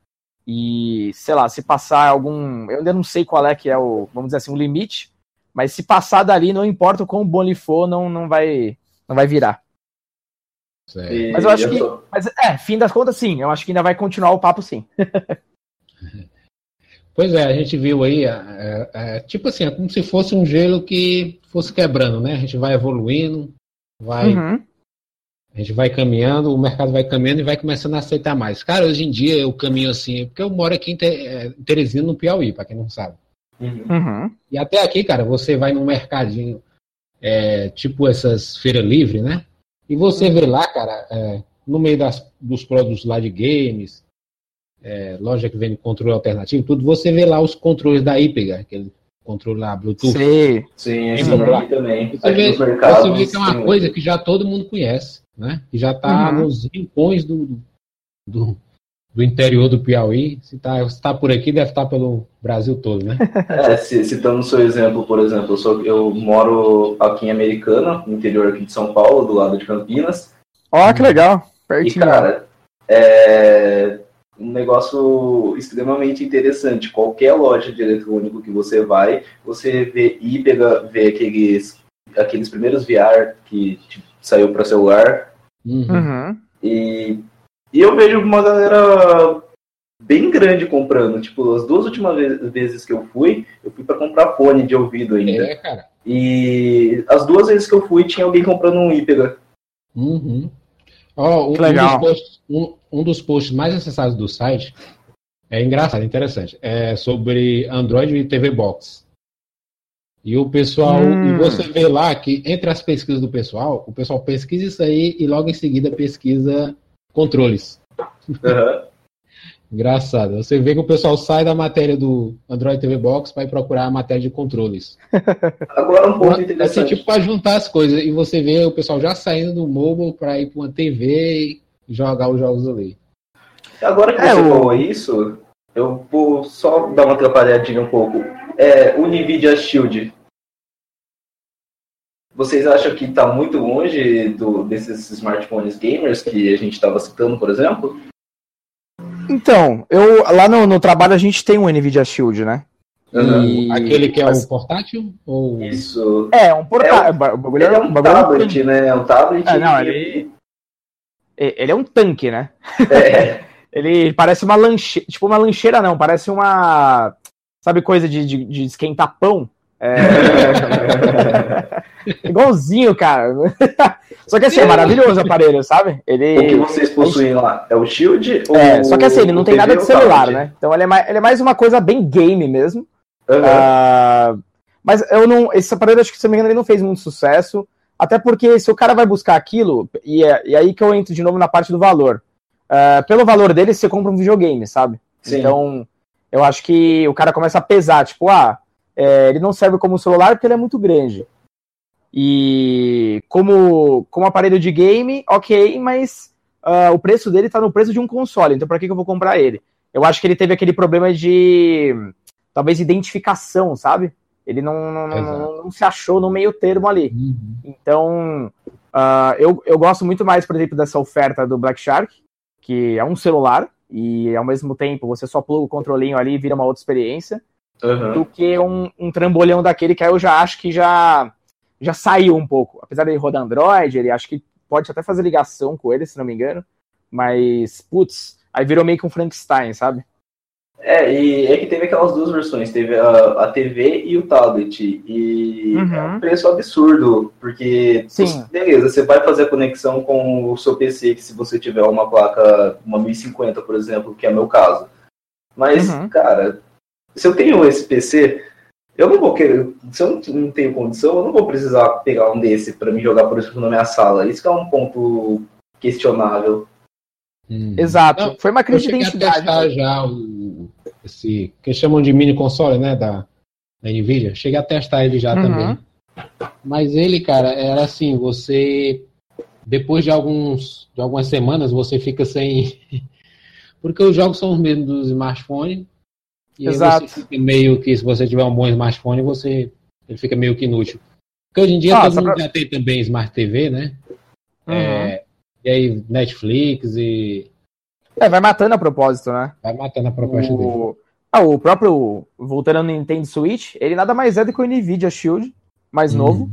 E, sei lá, se passar algum. Eu ainda não sei qual é que é o, vamos dizer assim, o limite, mas se passar dali, não importa o quão bom ele for, não, não, vai, não vai virar. E, mas eu acho eu que. Tô... Mas, é, fim das contas, sim. Eu acho que ainda vai continuar o papo, sim. *laughs* pois é, a gente viu aí, é, é, tipo assim, é como se fosse um gelo que fosse quebrando, né? A gente vai evoluindo, vai. Uhum. A gente vai caminhando, o mercado vai caminhando e vai começando a aceitar mais. Cara, hoje em dia eu caminho assim, porque eu moro aqui em é, Teresina, no Piauí, para quem não sabe. Uhum. uhum. E até aqui, cara, você vai num mercadinho, é, tipo essas feiras livres, né? E você vê lá, cara, é, no meio das, dos produtos lá de games, é, loja que vende controle alternativo, tudo, você vê lá os controles da IPEGA, aquele controle lá, Bluetooth. Sim, sim, sim também. Você vê, você vê que é uma coisa que já todo mundo conhece, né? Que já está uhum. nos rincões do, do, do, interior do Piauí. Se está tá por aqui, deve estar tá pelo Brasil todo, né? *laughs* É, citando o seu exemplo, por exemplo, eu, sou, eu moro aqui em Americana, no interior aqui de São Paulo, do lado de Campinas. Ó, oh, que legal! Pertinho. E, cara, é, um negócio extremamente interessante. Qualquer loja de eletrônico que você vai, você vê e pega, vê aqueles, aqueles primeiros VR que tipo, saiu para celular. Uhum. E, e eu vejo uma galera bem grande comprando. Tipo, as duas últimas vezes que eu fui, eu fui para comprar fone de ouvido ainda. É, cara. E as duas vezes que eu fui, tinha alguém comprando um Ipega. Uhum. Oh, um, legal. Um dos, posts, um, um dos, posts, mais acessados do site é engraçado, interessante. É sobre Android e TV Box. E o pessoal, hum. e você vê lá que entre as pesquisas do pessoal, o pessoal pesquisa isso aí e logo em seguida pesquisa controles. Uhum. *laughs* Engraçado. Você vê que o pessoal sai da matéria do Android TV Box para ir procurar a matéria de controles. *laughs* Agora um ponto interessante. Assim, tipo, para juntar as coisas. E você vê o pessoal já saindo do mobile para ir para uma TV e jogar os jogos ali. Agora que é, você o... falou isso, eu vou só dar uma atrapalhadinha um pouco. É, o NVIDIA Shield. Vocês acham que está muito longe do, desses smartphones gamers que a gente estava citando, por exemplo? Então, eu lá no, no, trabalho a gente tem um Nvidia Shield, né? Uhum. E... Aquele que é Mas... um portátil? Ou... Isso. É, um portátil. É, um, ele é um tablet, né? É um tablet. É, não, ele... ele é um tanque, né? É. *laughs* ele parece uma lancheira. Tipo, uma lancheira não, parece uma. Sabe, coisa de, de, de esquentar pão? É... *laughs* Igualzinho, cara. Só que assim, é maravilhoso o aparelho, sabe? Ele... O que vocês possuem lá? É o Shield? É, só que assim, ele não tem nada de celular, né? Então ele é, mais, ele é mais uma coisa bem game mesmo. Uhum. Uh, mas eu não. Esse aparelho, acho que se não me engano, ele não fez muito sucesso. Até porque se o cara vai buscar aquilo, e, é, e aí que eu entro de novo na parte do valor. Uh, pelo valor dele, você compra um videogame, sabe? Sim. Então, eu acho que o cara começa a pesar, tipo, ah, é, ele não serve como celular porque ele é muito grande. E como, como aparelho de game, ok, mas uh, o preço dele está no preço de um console, então para que, que eu vou comprar ele? Eu acho que ele teve aquele problema de talvez identificação, sabe? Ele não, não, não, não se achou no meio termo ali. Uhum. Então, uh, eu, eu gosto muito mais, por exemplo, dessa oferta do Black Shark, que é um celular, e ao mesmo tempo você só pluga o controlinho ali e vira uma outra experiência, uhum. do que um, um trambolhão daquele que aí eu já acho que já já saiu um pouco. Apesar dele rodar Android, ele acho que pode até fazer ligação com ele, se não me engano. Mas, putz, aí virou meio que um Frankenstein, sabe? É, e é que teve aquelas duas versões, teve a, a TV e o tablet. E uhum. é um preço absurdo, porque Sim. beleza, você vai fazer a conexão com o seu PC, que se você tiver uma placa, uma 1050, por exemplo, que é meu caso. Mas, uhum. cara, se eu tenho esse PC, eu não vou querer, se eu não tenho condição, eu não vou precisar pegar um desse para me jogar, por exemplo, na minha sala. Isso é um ponto questionável. Hum. Exato. Não, Foi uma crise de identidade. Testar já o, esse que chamam de mini console, né, da, da Nvidia. Cheguei a testar ele já uhum. também. Mas ele, cara, era assim, você depois de alguns de algumas semanas você fica sem *laughs* porque os jogos são os mesmos dos smartphones e Exato. você fica meio que, se você tiver um bom smartphone, você ele fica meio que inútil. Porque hoje em dia ah, todo mundo pra... já tem também Smart TV, né? Uhum. É, e aí Netflix e. É, vai matando a propósito, né? Vai matando a proposta o... dele. Ah, o próprio, voltando no Nintendo Switch, ele nada mais é do que o Nvidia Shield, mais uhum. novo.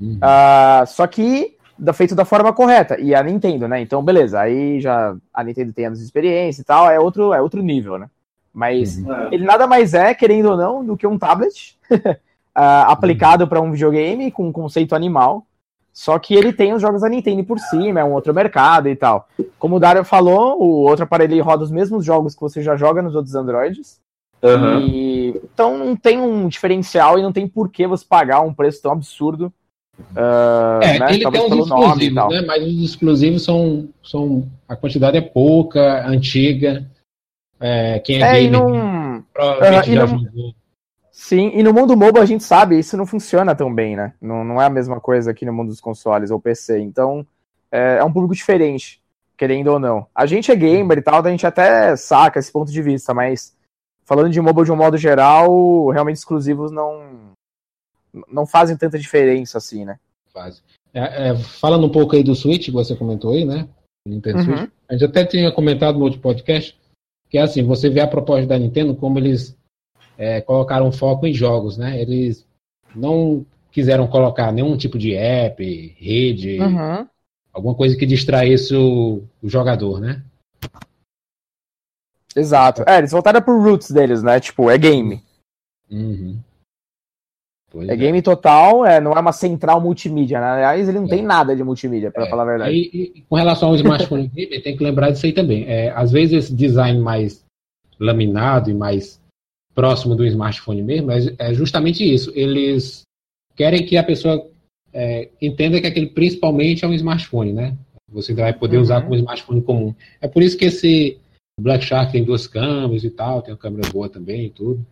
Uhum. Uh, só que feito da forma correta. E a Nintendo, né? Então, beleza. Aí já a Nintendo tem anos de experiência e tal, é outro, é outro nível, né? Mas uhum. É. ele nada mais é, querendo ou não, do que um tablet uh, *laughs* aplicado uhum. para um videogame com um conceito animal. Só que ele tem os jogos da Nintendo por cima, é um outro mercado e tal. Como o Dario falou, o outro aparelho roda os mesmos jogos que você já joga nos outros Androids. Uhum. E... Então não tem um diferencial e não tem por que você pagar um preço tão absurdo. Uh, é, né? ele Talvez tem uns exclusivos, né? Mas os exclusivos são, são. A quantidade é pouca, antiga. É, quem é, é gamer, não... provavelmente uh, já não... jogou. Sim, e no mundo mobile a gente sabe, isso não funciona tão bem, né? Não, não é a mesma coisa aqui no mundo dos consoles ou PC. Então, é, é um público diferente, querendo ou não. A gente é gamer e tal, a gente até saca esse ponto de vista, mas falando de mobile de um modo geral, realmente exclusivos não não fazem tanta diferença assim, né? Fazem. É, é, falando um pouco aí do Switch, que você comentou aí, né? Nintendo uhum. Switch. A gente até tinha comentado no outro podcast que é assim, você vê a proposta da Nintendo como eles é, colocaram foco em jogos, né? Eles não quiseram colocar nenhum tipo de app, rede, uhum. alguma coisa que distraísse o, o, jogador, né? Exato. É, eles voltaram pro roots deles, né? Tipo, é game. Uhum. É, é, game total, é, não é uma central multimídia, né? Aliás, ele não é. tem nada de multimídia, para é. falar a verdade. E, e, com relação ao smartphone *laughs* game, tem que lembrar disso aí também. É, às vezes esse design mais laminado e mais próximo do smartphone mesmo, é, é justamente isso. Eles querem que a pessoa é, entenda que aquele principalmente é um smartphone, né? Você vai poder uhum. usar como smartphone comum. É por isso que esse Black Shark tem duas câmeras e tal, tem uma câmera boa também e tudo.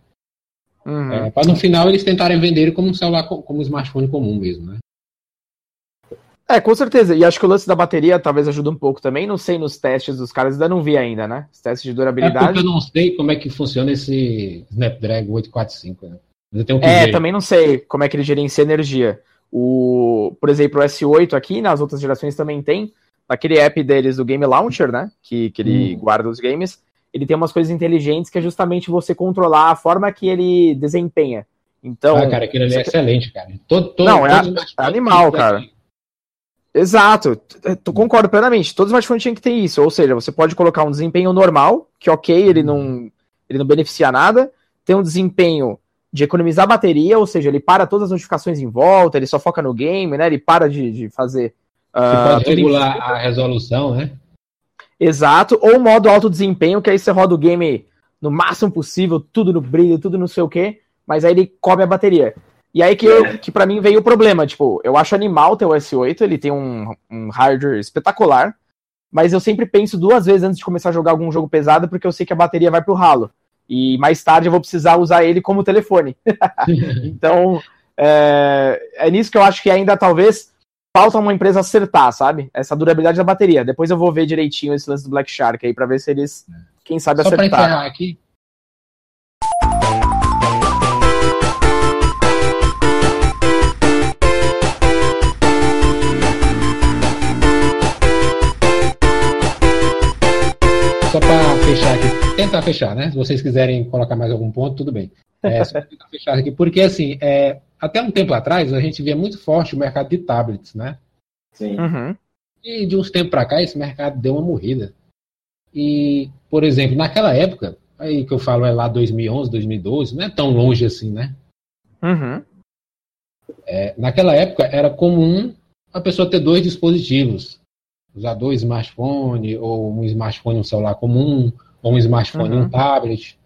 Uhum. É, para no final eles tentarem vender como um celular, como um smartphone comum mesmo, né? É, com certeza. E acho que o lance da bateria talvez ajude um pouco também. Não sei nos testes dos caras, ainda não vi ainda, né? Os testes de durabilidade. É porque eu não sei como é que funciona esse Snapdragon 845, né? é, ver. também não sei como é que ele gerencia energia. O, por exemplo, o S8 aqui, nas outras gerações também tem, aquele app deles, o Game Launcher, né? Que, que ele hum. guarda os games. Ele tem umas coisas inteligentes que é justamente você controlar a forma que ele desempenha. Então. Ah, cara, aquilo ali é excelente, cara. Todo, todo, não, é, é animal, cara. Exato, tu concordo plenamente. Todo smartphone tinha que ter isso. Ou seja, você pode colocar um desempenho normal, que ok, ele não, ele não beneficia nada. Tem um desempenho de economizar bateria, ou seja, ele para todas as notificações em volta, ele só foca no game, né? Ele para de, de fazer. Uh, você pode regular a resolução, né? Exato, ou modo alto desempenho, que aí você roda o game no máximo possível, tudo no brilho, tudo não sei o que, mas aí ele come a bateria. E aí que, eu, é. que para mim veio o problema, tipo, eu acho animal ter o S8, ele tem um, um hardware espetacular, mas eu sempre penso duas vezes antes de começar a jogar algum jogo pesado, porque eu sei que a bateria vai pro ralo. E mais tarde eu vou precisar usar ele como telefone. *laughs* então, é, é, nisso que eu acho que ainda talvez falta uma empresa acertar, sabe? Essa durabilidade da bateria. Depois eu vou ver direitinho esse lance do Black Shark aí, pra ver se eles, quem sabe, Só acertar. Só pra encerrar aqui, fechar aqui, tentar fechar, né? Se vocês quiserem colocar mais algum ponto, tudo bem. É, só *laughs* tentar fechar aqui, porque assim, é, até um tempo atrás a gente via muito forte o mercado de tablets, né? Sim. Uhum. E de uns tempos para cá esse mercado deu uma morrida. E, por exemplo, naquela época, aí que eu falo é lá 2011, 2012, não é tão longe assim, né? Uhum. É, naquela época era comum a pessoa ter dois dispositivos usar dois smartphones, ou um smartphone um celular comum, ou um smartphone uhum. um tablet.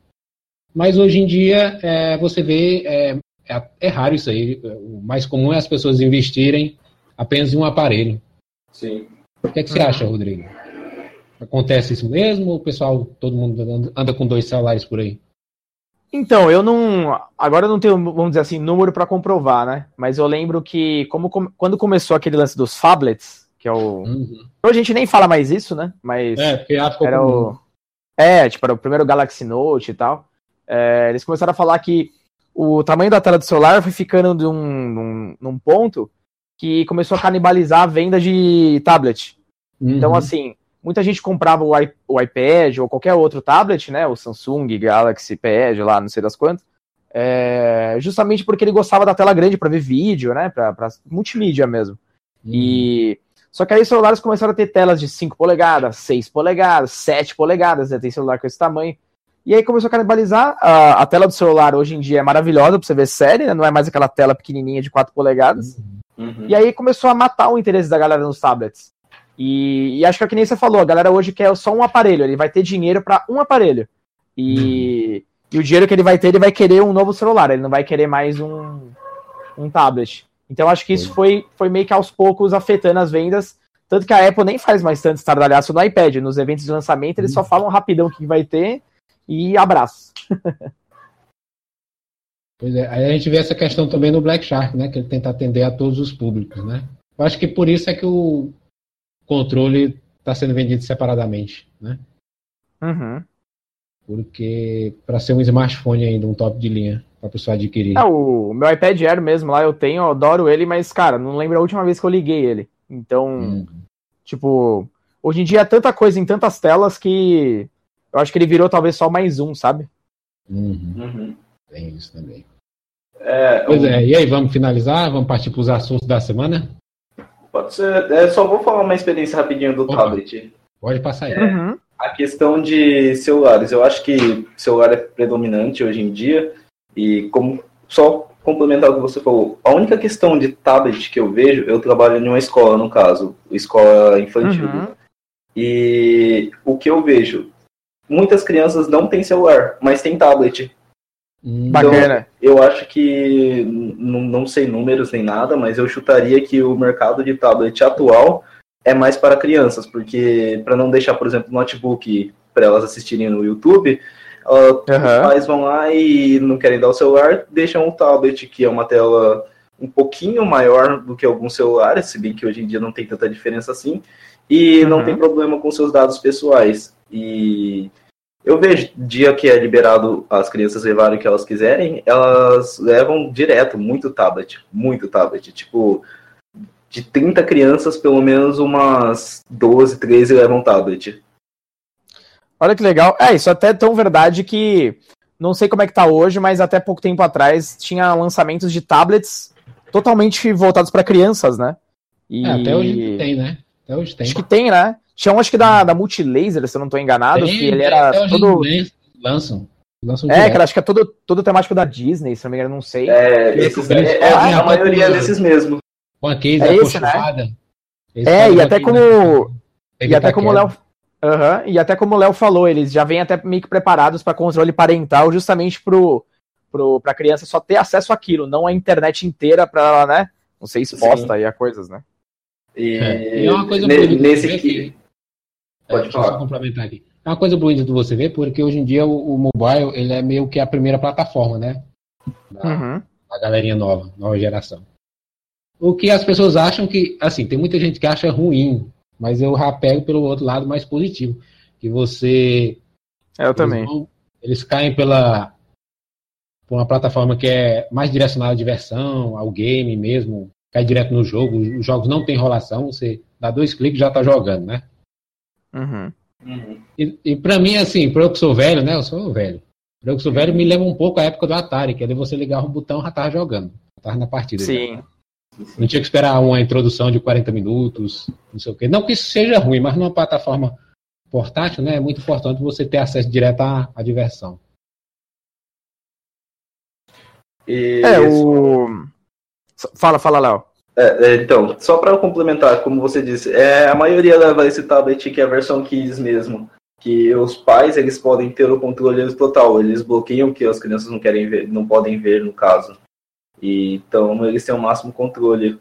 Mas hoje em dia é, você vê, é, é, é, raro isso aí. O mais comum é as pessoas investirem apenas em um aparelho. Sim. O que, é que você uhum. acha, Rodrigo? Acontece isso mesmo ou o pessoal, todo mundo anda com dois celulares por aí? Então, eu não. Agora eu não tenho, vamos dizer assim, número para comprovar, né? Mas eu lembro que, como, quando começou aquele lance dos phablets, que é o. Uhum. A gente nem fala mais isso, né? Mas. É, porque era o. É, tipo, era o primeiro Galaxy Note e tal. É, eles começaram a falar que o tamanho da tela do celular foi ficando de um, num, num ponto que começou a canibalizar a venda de tablet. Uhum. Então, assim, muita gente comprava o, I, o, iPad ou qualquer outro tablet, né? O Samsung, Galaxy Pad, lá, não sei das quantas. É, justamente porque ele gostava da tela grande para ver vídeo, né? Para multimídia mesmo. Uhum. E só que aí os celulares começaram a ter telas de 5 polegadas, 6 polegadas, 7 polegadas, né? tem celular com esse tamanho. E aí começou a canibalizar. A, a tela do celular hoje em dia é maravilhosa pra você ver série, né? Não é mais aquela tela pequenininha de 4 polegadas. Uhum. Uhum. E aí começou a matar o interesse da galera nos tablets. E, e, acho que é que nem você falou, a galera hoje quer só um aparelho, ele vai ter dinheiro para um aparelho. E, uhum. e o dinheiro que ele vai ter, ele vai querer um novo celular, ele não vai querer mais um, um tablet. Então acho que isso foi, foi meio que aos poucos afetando as vendas. Tanto que a Apple nem faz mais tanto estardalhaço no iPad. Nos eventos de lançamento, eles só uhum. falam rapidão o que vai ter e abraço. *laughs* pois é, aí a gente vê essa questão também no Black Shark, né? Que ele tenta atender a todos os públicos, né? Eu acho que por isso é que o controle está sendo vendido separadamente, né? Uhum. Porque para ser um smartphone ainda, um top de linha, para pessoa adquirir. É, o meu iPad Air mesmo lá, eu tenho, eu adoro ele, mas, cara, não lembro a última vez que eu liguei ele. Então, uhum. tipo, hoje em dia é tanta coisa em tantas telas que eu acho que ele virou talvez só mais um, sabe? Uhum. Uhum. Tem isso também. É, pois um... é, e aí, vamos finalizar? Vamos partir para os assuntos da semana? Pode ser. É, só vou falar uma experiência rapidinho do Opa. tablet. Pode passar aí. Uhum. A questão de celulares. Eu acho que celular é predominante hoje em dia. E como só complementar o que você falou, a única questão de tablet que eu vejo, eu trabalho em uma escola, no caso, escola infantil. Uhum. E o que eu vejo, muitas crianças não têm celular, mas têm tablet. Hum. Então, Bacana. Eu acho que, não sei números nem nada, mas eu chutaria que o mercado de tablet atual é mais para crianças, porque para não deixar, por exemplo, notebook para elas assistirem no YouTube, uhum. os pais vão lá e não querem dar o celular, deixam o tablet, que é uma tela um pouquinho maior do que alguns celulares, se bem que hoje em dia não tem tanta diferença assim, e uhum. não tem problema com seus dados pessoais. E eu vejo, dia que é liberado as crianças levarem o que elas quiserem, elas levam direto, muito tablet, muito tablet. Tipo, de 30 crianças, pelo menos umas 12, 13 levam tablet. Olha que legal. É, isso até é tão verdade que não sei como é que tá hoje, mas até pouco tempo atrás tinha lançamentos de tablets totalmente voltados para crianças, né? E... É, até hoje tem, né? Até hoje tem. Acho que tem, né? Tinha um, acho que da, da Multilaser, se eu não estou enganado, tem, que ele era todo. Lançam. lançam é, que acho que é todo, todo temático da Disney, se não me engano, não sei. É, esses, é, é, a maioria desses mesmo. Com a case é esse, né? é, e até como. E até como o Léo. Uhum, e até como o Léo falou, eles já vêm até meio que preparados para controle parental, justamente pro, pro, pra criança só ter acesso àquilo, não a internet inteira para ela, né? Não ser exposta Sim. aí a coisas, né? E, é, e é uma coisa nesse que, Pode é, falar. Só complementar aqui. É uma coisa bonita de você ver, porque hoje em dia o, o, mobile ele é meio que a primeira plataforma, né? Da, uhum. da galerinha nova, nova geração. O que as pessoas acham que, assim, tem muita gente que acha ruim, mas eu já pego pelo outro lado mais positivo. Que você. Eu eles também. Vão, eles caem pela. Por uma plataforma que é mais direcionada à diversão, ao game mesmo, cai direto no jogo. Os jogos não tem enrolação, você dá dois cliques e já tá jogando, né? Uhum. Uhum. E, e para mim, assim, para eu que sou velho, né? Eu sou velho. Para eu que sou velho, me leva um pouco a época do Atari, que ali você ligava o botão já tava jogando. Já tava na partida. Sim. Não tinha que esperar uma introdução de 40 minutos, não sei o quê. Não que isso seja ruim, mas numa plataforma portátil, né? É muito importante você ter acesso direto à, à diversão. E... É, o. Fala, fala, Léo. É, é, então, só para complementar, como você disse, é, a maioria leva esse tablet que é a versão Kids mesmo, que os pais eles podem ter o controle total, eles bloqueiam o que as crianças não querem ver, não podem ver no caso. E, então eles têm o máximo controle.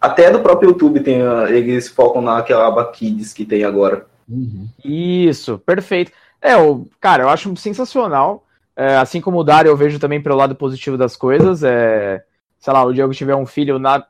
Até no próprio YouTube tem, eles focam naquela aba Kids que tem agora. Uhum. Isso, perfeito. É, o, cara, eu acho sensacional. É, assim como o Dário, eu vejo também pelo lado positivo das coisas. É, sei lá, o Diego tiver um filho, na,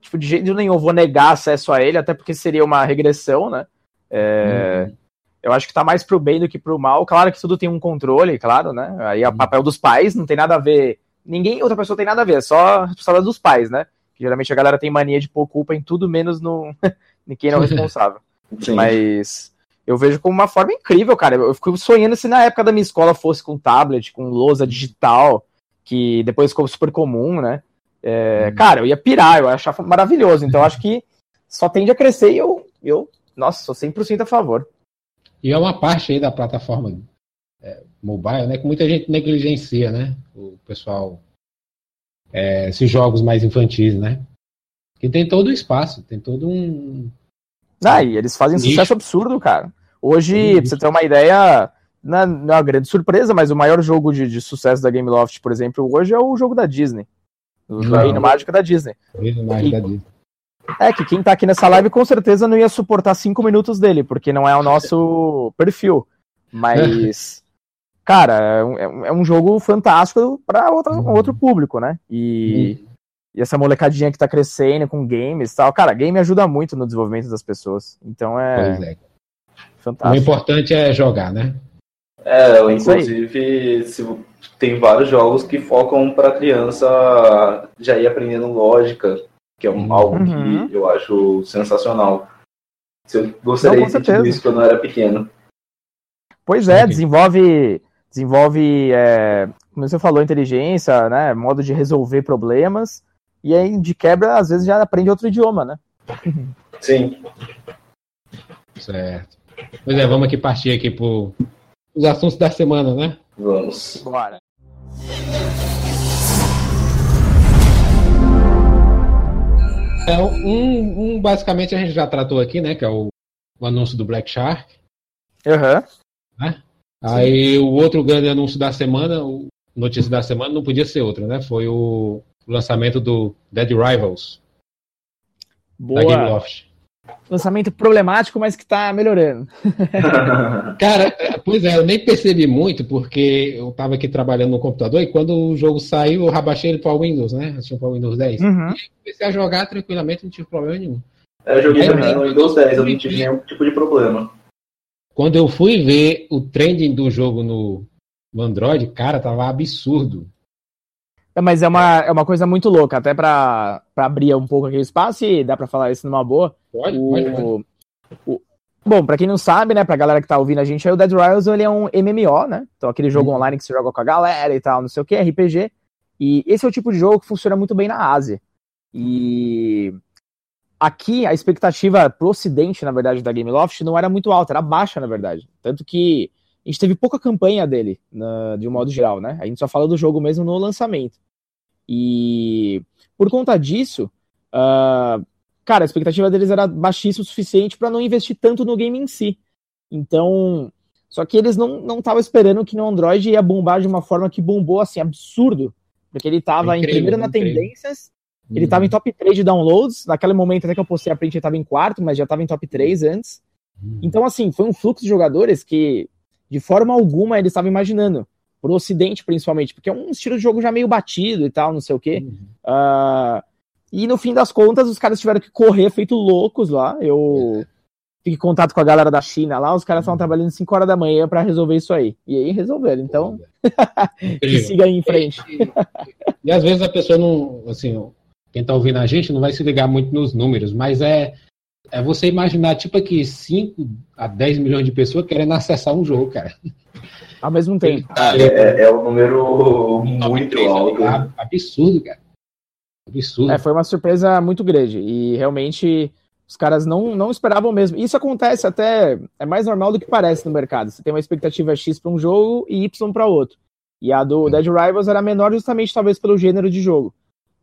tipo, de jeito nenhum vou negar acesso a ele, até porque seria uma regressão, né? É, uhum. Eu acho que tá mais pro bem do que pro mal. Claro que tudo tem um controle, claro, né? Aí é o uhum. papel dos pais, não tem nada a ver. Ninguém, outra pessoa tem nada a ver, é só a responsabilidade dos pais, né? Geralmente a galera tem mania de pôr culpa em tudo, menos no *laughs* em quem não é responsável. *laughs* Sim. Mas eu vejo como uma forma incrível, cara. Eu fico sonhando se na época da minha escola fosse com tablet, com lousa digital, que depois ficou super comum, né? É, hum. Cara, eu ia pirar, eu ia achar maravilhoso. Então, acho que só tende a crescer e eu, eu nossa, sou 100% a favor. E é uma parte aí da plataforma é, mobile, né, que muita gente negligencia, né? O pessoal, é, esses jogos mais infantis, né? Que tem todo o espaço, tem todo um. Ah, e eles fazem sucesso absurdo, cara. Hoje, pra você ter uma ideia, não é não é uma grande surpresa, mas o maior jogo de, de sucesso da Game Loft, por exemplo, hoje é o jogo da Disney. O. Reino Mágico da Disney. Mais E- da Disney. É que quem tá aqui nessa live com certeza não ia suportar cinco minutos dele, porque não é o nosso perfil. *laughs* Mas, cara, é um- é um, é um jogo fantástico para Uhum. outro público, né? E, e essa molecadinha que tá crescendo com games e tal. Cara, game ajuda muito no desenvolvimento das pessoas. Então é, Pois é. O fantástico. importante é jogar, né? É, inclusive, se- tem vários jogos que focam para criança já ir aprendendo lógica, que é um- Uhum. algo Uhum. que eu acho sensacional. Se Eu gostaria Não, de ter isso quando eu era pequeno. Pois é, Ok. desenvolve, desenvolve, é, como você falou, inteligência, né? Modo de resolver problemas. E aí, de quebra, às vezes já aprende outro idioma, né? *laughs* Sim. Certo. Pois é, vamos aqui partir aqui pro os assuntos da semana, né? Vamos. Bora. É, um, um basicamente a gente já tratou aqui, né? Que é o, o anúncio do Black Shark. Aham. Aí o outro grande anúncio da semana, o notícia da semana, não podia ser outro, né? Foi o lançamento do Dead Rivals da Game Boa. Loft. Lançamento problemático, mas que tá melhorando. *laughs* Cara, é, pois é, eu nem percebi muito, porque eu tava aqui trabalhando no computador e quando o jogo saiu, eu rabaixei ele para o Windows, né? Tinha para o Windows 10. Uhum. Comecei a jogar tranquilamente, não tive problema nenhum. eu joguei É, também no Windows 10, eu não tive nenhum tipo de problema. Quando eu fui ver o trending do jogo no, no Android, cara, tava absurdo. É, mas é uma, é uma coisa muito louca, até pra, pra abrir um pouco aqui o espaço e dá pra falar isso numa boa. Pode, pode, pode. O, o- bom, pra quem não sabe, né, pra galera que tá ouvindo a gente, aí o Dead Rivals ele é um MMO, né? Então aquele jogo Uhum. online que você joga com a galera e tal, não sei o que, RPG. E esse é o tipo de jogo que funciona muito bem na Ásia. E aqui a expectativa pro ocidente, na verdade, da Game Loft não era muito alta, era baixa, na verdade. Tanto que a gente teve pouca campanha dele, na- de um modo geral, né? A gente só fala do jogo mesmo no lançamento. E por conta disso, ah, cara, a expectativa deles era baixíssima o suficiente para não investir tanto no game em si. Então, só que eles não estavam esperando que no Android ia bombar de uma forma que bombou assim, absurdo. Porque ele estava em Incrível, primeiro na incrível. tendências, ele estava em top 3 de downloads. Naquele momento até que eu postei a print, ele estava em quarto, mas já estava em top 3 antes. Uhum. Então, assim, foi um fluxo de jogadores que, de forma alguma, eles estavam imaginando. Pro Ocidente, principalmente, porque é um estilo de jogo já meio batido e tal, não sei o quê. Uhum. Ah, e no fim das contas, os caras tiveram que correr feito loucos lá. Eu fiquei em contato com a galera da China lá, os caras estavam trabalhando 5 horas da manhã para resolver isso aí. E aí resolveram. Então, *laughs* que siga aí em frente. E, e às vezes a pessoa não, assim, quem tá ouvindo a gente não vai se ligar muito nos números, mas é, é você imaginar, tipo aqui, 5 a 10 milhões de pessoas querendo acessar um jogo, cara. Ao mesmo tempo. É, é- é um número muito três, alto. ah, Absurdo, cara. Absurdo. É, foi uma surpresa muito grande. E realmente os caras não, não esperavam mesmo. Isso acontece até. É mais normal do que parece no mercado. Você tem uma expectativa X para um jogo e Y para outro. E a do Dead Rivals era menor justamente talvez pelo gênero de jogo.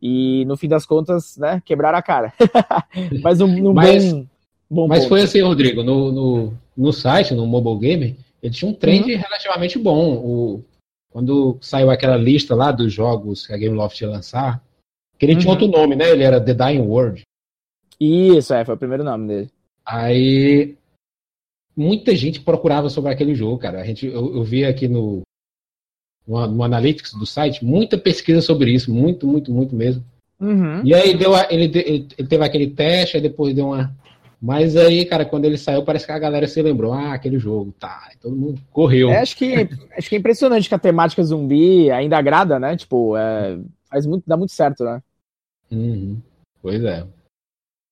E no fim das contas, né, quebraram a cara. *laughs* Mas num, num Mas- bom, bom Mas ponto. foi assim, Rodrigo, no, no, no site, no Mobile Game, ele tinha um trend relativamente bom. O, quando saiu aquela lista lá dos jogos que a Game Loft ia lançar, que ele tinha Uhum. outro nome, né? Ele era The Dying World. Isso, é, foi o primeiro nome dele. Aí muita gente procurava sobre aquele jogo, cara. A gente, eu, eu vi aqui no, no, no Analytics do site muita pesquisa sobre isso, muito, muito, muito mesmo. Uhum. E aí deu, a- ele, ele, ele teve aquele teste, aí depois deu uma. Mas aí, cara, quando ele saiu, parece que a galera se lembrou, ah, aquele jogo, tá. Aí todo mundo correu. É, acho que, *laughs* acho que é impressionante que a temática zumbi ainda agrada, né? Tipo, é, faz muito, dá muito certo, né? Uhum. Pois é.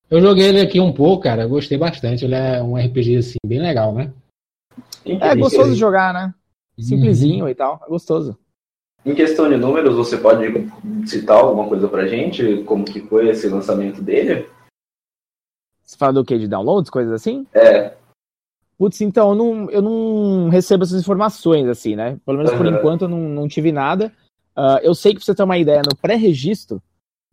Eu joguei ele aqui um pouco, cara, gostei bastante. Ele é um RPG assim, bem legal, né? É gostoso de jogar, né? Simplesinho e tal, é gostoso. Em questão de números, você pode citar alguma coisa pra gente? Como que foi esse lançamento dele? Você fala do que? De downloads, coisas assim? É, Putz, então, eu não, eu não recebo essas informações, assim, né? Pelo menos por Aham. enquanto eu não, não tive nada. Ah, eu sei que pra você ter uma ideia, no pré-registro,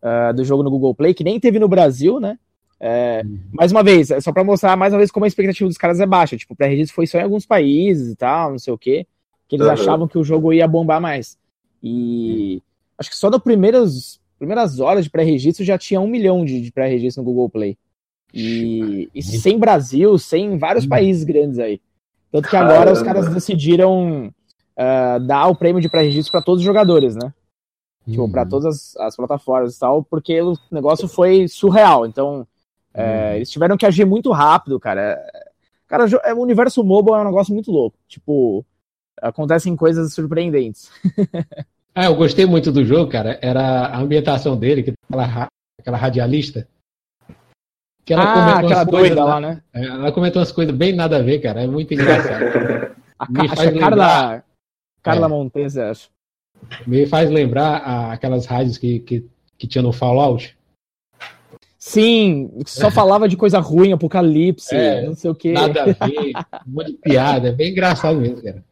uh, do jogo no Google Play, que nem teve no Brasil, né? É, uhum. Mais uma vez, é só para mostrar mais uma vez como a expectativa dos caras é baixa. Tipo, o pré-registro foi só em alguns países e tal, não sei o quê, que eles uhum. achavam que o jogo ia bombar mais. E acho que só nas primeiras, primeiras horas de pré-registro já tinha um milhão de, de pré-registro no Google Play. E, e sem Brasil, sem vários uhum. países grandes aí. Tanto que agora Caramba. os caras decidiram uh, dar o prêmio de pré-registro para todos os jogadores, né? Tipo, uhum. para todas as, as, plataformas e tal, porque o negócio foi surreal. Então, é, uhum. eles tiveram que agir muito rápido, cara. Cara, o universo mobile é um negócio muito louco. Tipo, acontecem coisas surpreendentes. *laughs* ah, eu gostei muito do jogo, cara. Era a ambientação dele, que aquela, aquela radialista. Que ela ah, aquela doida lá, né? É, ela comentou umas coisas bem nada a ver, cara. É muito engraçado. *laughs* a, Me faz lembrar... Carla, Carla é. Montese, acho. Me faz lembrar aquelas rádios que, que, que tinha no Fallout. Sim, só *laughs* falava de coisa ruim, apocalipse, é, não sei o quê. Nada a ver, um monte de piada, é bem engraçado mesmo, cara.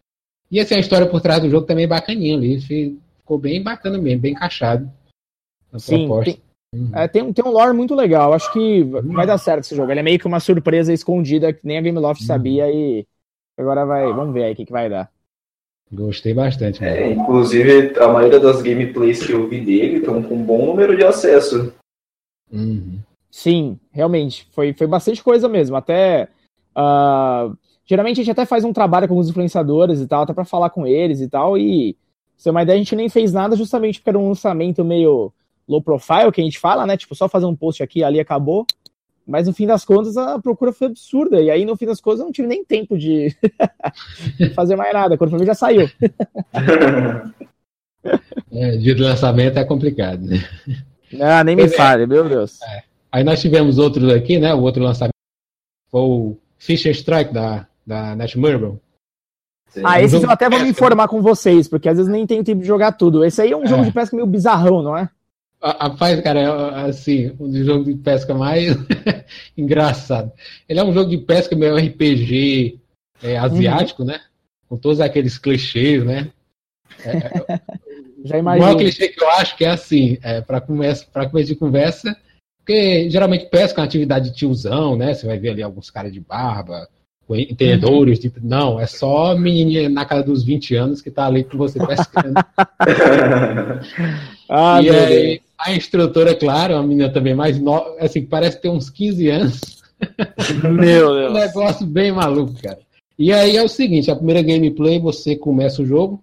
E assim, a história por trás do jogo também é bacaninha ali, ficou bem bacana mesmo, bem encaixado na Sim, proposta. Tem, uhum. é, tem, tem um lore muito legal, acho que uhum. vai dar certo esse jogo. Ele é meio que uma surpresa escondida que nem a Gameloft uhum. sabia e agora vai, vamos ver aí o que, que vai dar. Gostei bastante. É, inclusive, a maioria das gameplays que eu vi dele estão com um bom número de acesso. Uhum. Sim, realmente. Foi, foi bastante coisa mesmo. Até. Uh, geralmente a gente até faz um trabalho com alguns influenciadores e tal, até para falar com eles e tal. E, se uma ideia, a gente nem fez nada justamente porque era um lançamento meio low profile, que a gente fala, né? Tipo, só fazer um post aqui ali acabou. Mas no fim das contas a procura foi absurda. E aí, no fim das contas, eu não tive nem tempo de *laughs* fazer mais nada. Quando foi já saiu. *laughs* é, de lançamento é complicado, né? Ah, nem me é. fale, meu Deus. É. Aí nós tivemos outros aqui, né? O outro lançamento foi o Fisher Strike da, da Netmarble. Ah, esse eu até vou me informar com vocês, porque às vezes nem tenho tempo de jogar tudo. Esse aí é um jogo é. de pesca meio bizarrão, não é? Rapaz, cara, é assim, um jogo de pesca mais *laughs* engraçado. Ele é um jogo de pesca meio RPG é, asiático, uhum. né? Com todos aqueles clichês, né? É, é *laughs* Já imagino. O maior clichê que eu acho que é assim, é, para começo, começo de conversa, porque geralmente pesca é uma atividade de tiozão, né? Você vai ver ali alguns caras de barba, entendedores, uhum. tipo, não, é só menininha na casa dos 20 anos que tá ali com você pescando. *laughs* ah, e aí, a instrutora, claro, uma menina também mais nova, assim, parece ter uns 15 anos. *laughs* Meu *laughs* Deus. um negócio bem maluco, cara. E aí é o seguinte, a primeira gameplay, você começa o jogo,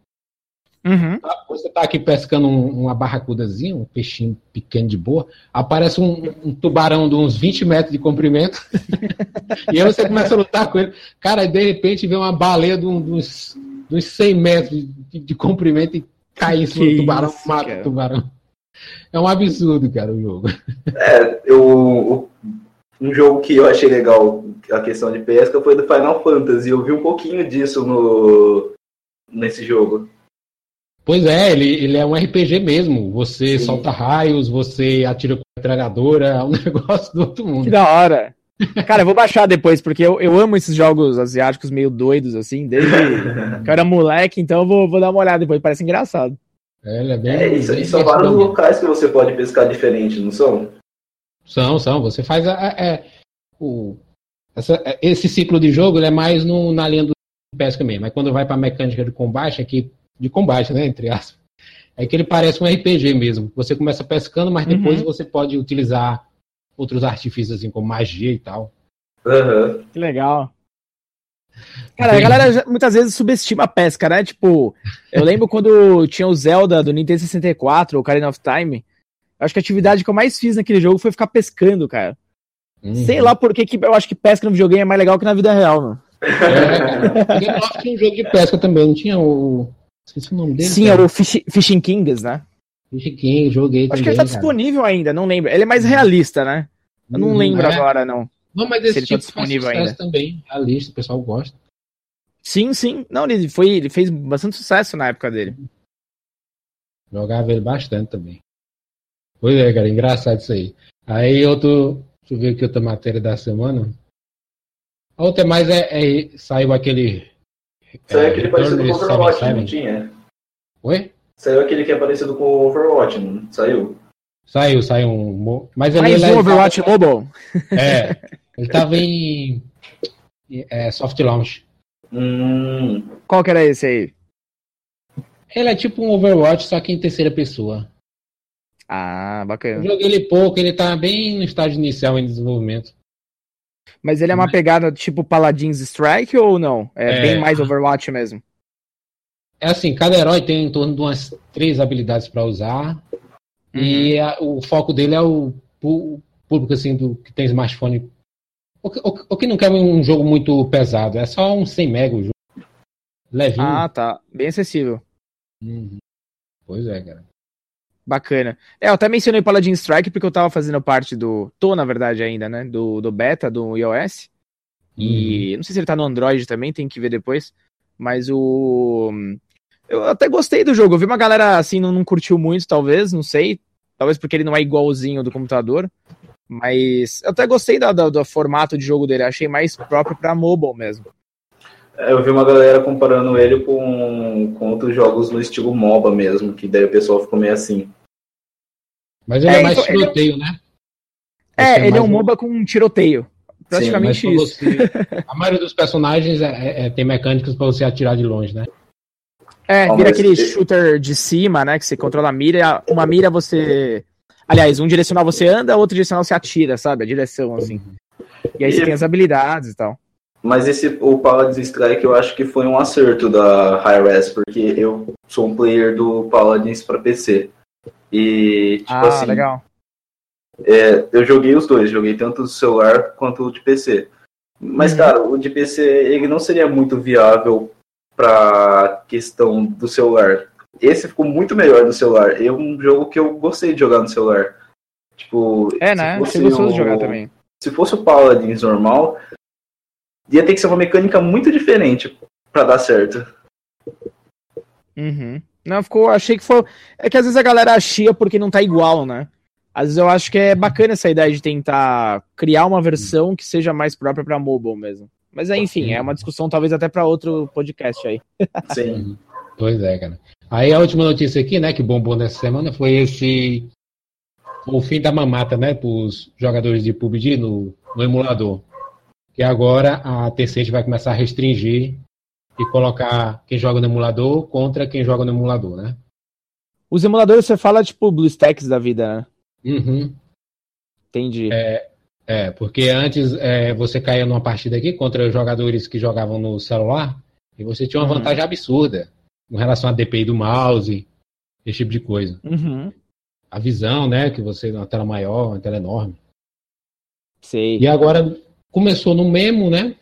Uhum. Tá, você tá aqui pescando um, uma barracudazinha, um peixinho pequeno de boa, aparece um, um tubarão de uns 20 metros de comprimento, *laughs* e aí você começa a lutar com ele. Cara, de repente vem uma baleia de, um, de, uns, de uns 100 metros de, de comprimento e cai em cima do tubarão, isso, mata cara. o tubarão. É um absurdo, cara, o jogo. É, eu, um jogo que eu achei legal, a questão de pesca, foi do Final Fantasy. Eu vi um pouquinho disso no, nesse jogo. Pois é, ele, ele é um RPG mesmo. Você Sim. solta raios, você atira com a metralhadora, é um *laughs* negócio do outro mundo. Que da hora. Cara, eu vou baixar depois, porque eu, eu amo esses jogos asiáticos meio doidos, assim, desde *laughs* que eu era moleque, então eu vou, vou dar uma olhada depois, parece engraçado. É, ele é bem. É, isso, bem são vários locais que você pode pescar diferente, não são? São, são. Você faz a, a, é, o, essa, esse ciclo de jogo ele é mais no, na linha do pesca mesmo. Mas quando vai para a mecânica de combate, aqui de combate, né? Entre aspas. É que ele parece um RPG mesmo. Você começa pescando, mas depois uhum. você pode utilizar outros artifícios, assim, como magia e tal. Uhum. Que legal. Cara, a galera muitas vezes subestima a pesca, né? Tipo, eu lembro *laughs* quando tinha o Zelda do Nintendo 64, o Ocarina of Time. Acho que a atividade que eu mais fiz naquele jogo foi ficar pescando, cara. Uhum. Sei lá por que, que eu acho que pesca no videogame é mais legal que na vida real, mano. É, cara. tinha um jogo de pesca também, não tinha o Esqueci o nome dele. Sim, cara. era o Fish, Fishing Kings, né? Fishing King, joguei Acho também, que ele tá cara. disponível ainda, não lembro. Ele é mais realista, né? Eu não hum, lembro é. agora, não. Não, mas esse ele tá tipo tá disponível ainda. também, realista, o pessoal gosta. Sim, sim. Não, ele, foi, ele fez bastante sucesso na época dele. Jogava ele bastante também. Pois é, cara, engraçado isso aí. Aí outro. Deixa eu ver aqui outra matéria da semana. A outra mais é, é saiu aquele Saiu é, aquele parecido com o Overwatch, não tinha? Oi? Saiu aquele que é parecido com o Overwatch, não saiu? Saiu, saiu um. Mas ele, Mais um Overwatch tava... Mobile? É. Ele *laughs* tava em. É, soft launch. Hum. Qual que era esse aí? Ele é tipo um Overwatch, só que em terceira pessoa. Ah, bacana. Eu joguei ele pouco, ele tá bem no estágio inicial em desenvolvimento. Mas ele é uma pegada tipo Paladins Strike ou não? É, é, bem mais Overwatch mesmo. É assim, cada herói tem em torno de umas três habilidades para usar. Uhum. E a, o foco dele é o, o público assim, do, que tem smartphone. O, o, o, que não quer um jogo muito pesado, é só um 100 mega o jogo. Levinho. Ah, tá. Bem acessível. Uhum. Pois é, cara. Bacana. É, eu até mencionei Paladin Strike porque eu tava fazendo parte do. Tô, na verdade, ainda, né? Do, do beta do iOS. E uhum. não sei se ele tá no Android também, tem que ver depois. Mas o. Eu até gostei do jogo. Eu vi uma galera assim, não, não curtiu muito, talvez, não sei. Talvez porque ele não é igualzinho do computador. Mas eu até gostei do, do, do formato de jogo dele. Achei mais próprio pra mobile mesmo. É, eu vi uma galera comparando ele com, com outros jogos no estilo MOBA mesmo, que daí o pessoal ficou meio assim. Mas ele é, é mais então, tiroteio, ele... né? É, é ele é um MOBA com um tiroteio. Praticamente Sim, isso. Você... *laughs* a maioria dos personagens é, é, é tem mecânicas para você atirar de longe, né? É, vira aquele shooter de cima, né? Que você controla a mira. Uma mira você. Aliás, um direcional você anda, outro direcional você atira, sabe? A direção, assim. E aí e... você tem as habilidades e tal. Mas esse o Paladins Strike eu acho que foi um acerto da Hi-Res, porque eu sou um player do Paladins para PC. E, tipo ah, assim. legal. É, eu joguei os dois, joguei tanto do celular quanto o de PC. Mas, uhum. cara, o de PC ele não seria muito viável para questão do celular. Esse ficou muito melhor no celular. É um jogo que eu gostei de jogar no celular. Tipo, é, né? Você gostou de jogar também. Se fosse o Paladins normal, ia ter que ser uma mecânica muito diferente para dar certo. Uhum. Não, ficou. Achei que foi. É que às vezes a galera achia porque não tá igual, né? Às vezes eu acho que é bacana essa ideia de tentar criar uma versão que seja mais própria para mobile mesmo. Mas enfim, é uma discussão talvez até para outro podcast aí. *laughs* Sim. pois é, cara. Aí a última notícia aqui, né, que bombou nessa semana foi esse o fim da mamata, né, para os jogadores de PUBG no, no emulador. Que agora a Tencent vai começar a restringir e colocar quem joga no emulador contra quem joga no emulador, né? Os emuladores você fala tipo BlueStacks da vida, né? Uhum. Entendi. É, é porque antes é, você caía numa partida aqui contra jogadores que jogavam no celular e você tinha uma uhum. vantagem absurda em relação à DPI do mouse, esse tipo de coisa. Uhum. A visão, né? Que você uma tela maior, uma tela enorme. Sei. E agora começou no Memo, né?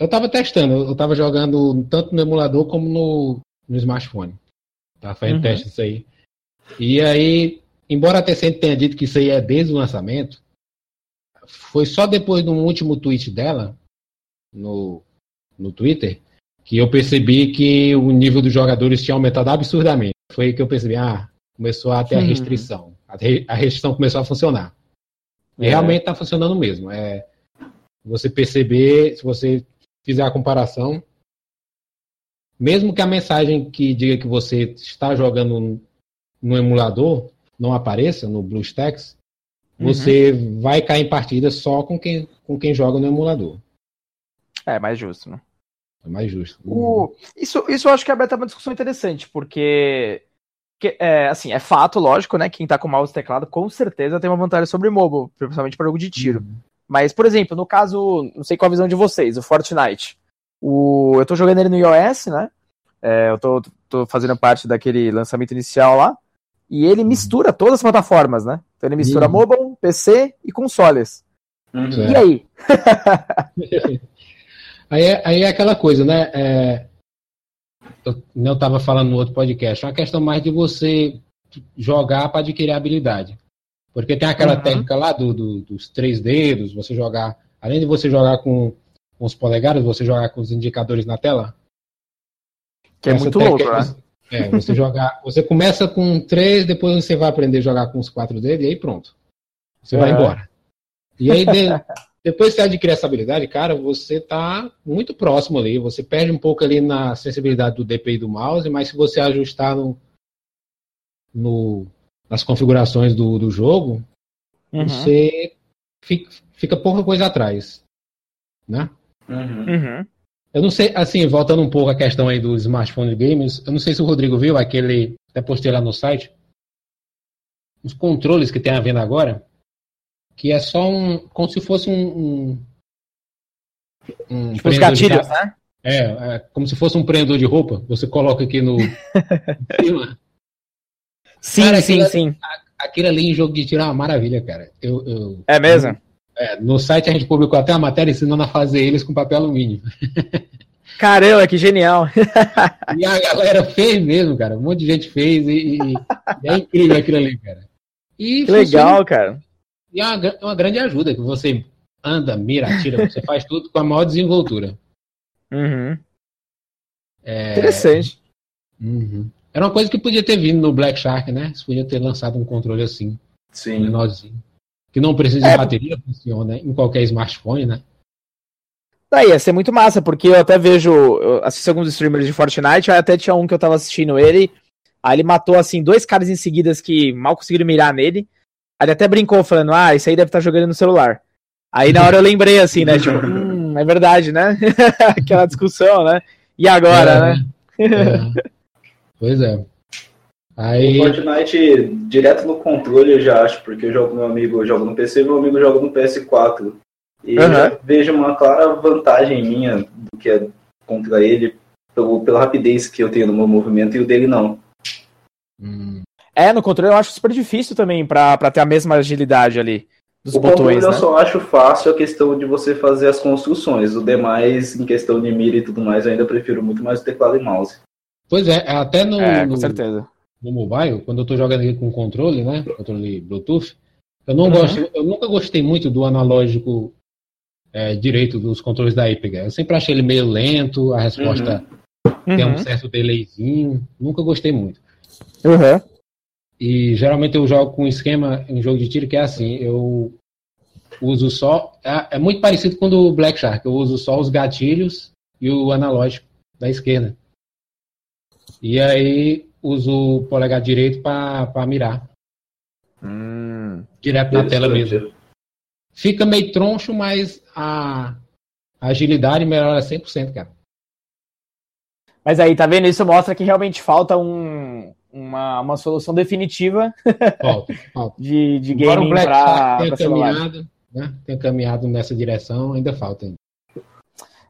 Eu tava testando, eu tava jogando tanto no emulador como no, no smartphone. Tava fazendo uhum. teste isso aí. E aí, embora a Tencent tenha dito que isso aí é desde o lançamento, foi só depois do último tweet dela, no, no Twitter, que eu percebi que o nível dos jogadores tinha aumentado absurdamente. Foi aí que eu percebi, ah, começou a ter a uhum. restrição. A, restrição começou a funcionar. E é. realmente está funcionando mesmo. É, você perceber, se você fizer a comparação, mesmo que a mensagem que diga que você está jogando no emulador não apareça no BlueStacks, uhum. você vai cair em partida só com quem, com quem joga no emulador. É mais justo, né? É mais justo. O... Isso, isso eu acho que a beta é uma discussão interessante, porque que, é, assim, é fato, lógico, né? Quem tá com mouse e teclado com certeza tem uma vantagem sobre mobile, principalmente para jogo de tiro. Uhum. Mas, por exemplo, no caso, não sei qual a visão de vocês, o Fortnite. O, eu tô jogando ele no iOS, né? É, eu tô, tô fazendo parte daquele lançamento inicial lá. E ele uhum. mistura todas as plataformas, né? Então ele mistura uhum. mobile, PC e consoles. Uhum. E aí? *laughs* aí, é, aí é aquela coisa, né? É, eu não estava falando no outro podcast, é uma questão mais de você jogar para adquirir habilidade. Porque tem aquela uhum. técnica lá do, do, dos três dedos, você jogar, além de você jogar com, com os polegares, você jogar com os indicadores na tela. Que é muito louco, né? Você, é, você jogar, você começa com três, depois você vai aprender a jogar com os quatro dedos e aí pronto. Você vai embora. E aí, de, *laughs* depois que você adquirir essa habilidade, cara, você tá muito próximo ali. Você perde um pouco ali na sensibilidade do DPI do mouse, mas se você ajustar no, no nas configurações do, do jogo, Uhum. você fica, fica pouca coisa atrás. Né? Uhum. Uhum. Eu não sei, assim, voltando um pouco à questão aí dos smartphone games, eu não sei se o Rodrigo viu aquele, até postei lá no site, os controles que tem a venda agora, que é só um, como se fosse um... um, um Tipo os gatilhos, né? É, é, como se fosse um prendedor de roupa, você coloca aqui no... *laughs* em cima. Sim, Cara, sim, aquilo- sim. Aquilo ali em jogo de tiro é uma maravilha, cara. Eu, eu- É mesmo? é, no site a gente publicou até uma matéria ensinando a fazer eles com papel alumínio. *laughs* Caramba, que genial. *laughs* E a galera fez mesmo, cara. Um monte de gente fez e, e- é incrível aquilo ali, cara. E Que legal, cara. E é uma, é uma grande ajuda, que você anda, mira, atira, você faz tudo com a maior desenvoltura. Uhum. É, Interessante. uhum. Era uma coisa que podia ter vindo no Black Shark, né? Você podia ter lançado um controle assim, Sim. menorzinho. Que não precisa É. de bateria, funciona em qualquer smartphone, né? Daí ia ser muito massa, porque eu até vejo, eu assisto alguns streamers de Fortnite, aí até tinha um que eu tava assistindo ele, aí ele matou, assim, dois caras em seguidas que mal conseguiram mirar nele, aí ele até brincou, falando, ah, isso aí deve estar jogando no celular. Aí na hora eu lembrei, assim, né, tipo, hum, é verdade, né? *laughs* Aquela discussão, né? E agora, É, né? é. *laughs* Pois é. O Aí. Fortnite, direto no controle, eu já acho, porque eu jogo meu amigo joga no PC meu amigo joga no PS4. E eu Aham. já vejo uma clara vantagem minha do que é contra ele, pelo, pela rapidez que eu tenho no meu movimento e o dele não. Hum, É, no controle eu acho super difícil também pra, pra ter a mesma agilidade ali dos o controle botões, eu né? só acho fácil a questão de você fazer as construções. O demais, em questão de mira e tudo mais, eu ainda prefiro muito mais o teclado e mouse. Pois é, até no, É, com no, certeza. no mobile, quando eu tô jogando aqui com controle, né? Controle Bluetooth, eu não Uhum. gosto, eu nunca gostei muito do analógico é, direito dos controles da Epega. Eu sempre achei ele meio lento, a resposta tem um Uhum. certo delayzinho. Nunca gostei muito. Uhum. E geralmente eu jogo com um esquema em jogo de tiro que é assim, eu uso só. É, é muito parecido com o do Black Shark, eu uso só os gatilhos e o analógico da esquerda. E aí uso o polegar direito para mirar. Hum. Direto na tela mesmo. Fica meio troncho, mas a, agilidade melhora 100%, cara. Mas aí, tá vendo? Isso mostra que realmente falta um, uma, uma solução definitiva *laughs* Falta, falta. de, de tenha pra celular. caminhado, né? Tenha caminhado nessa direção, ainda falta. ainda.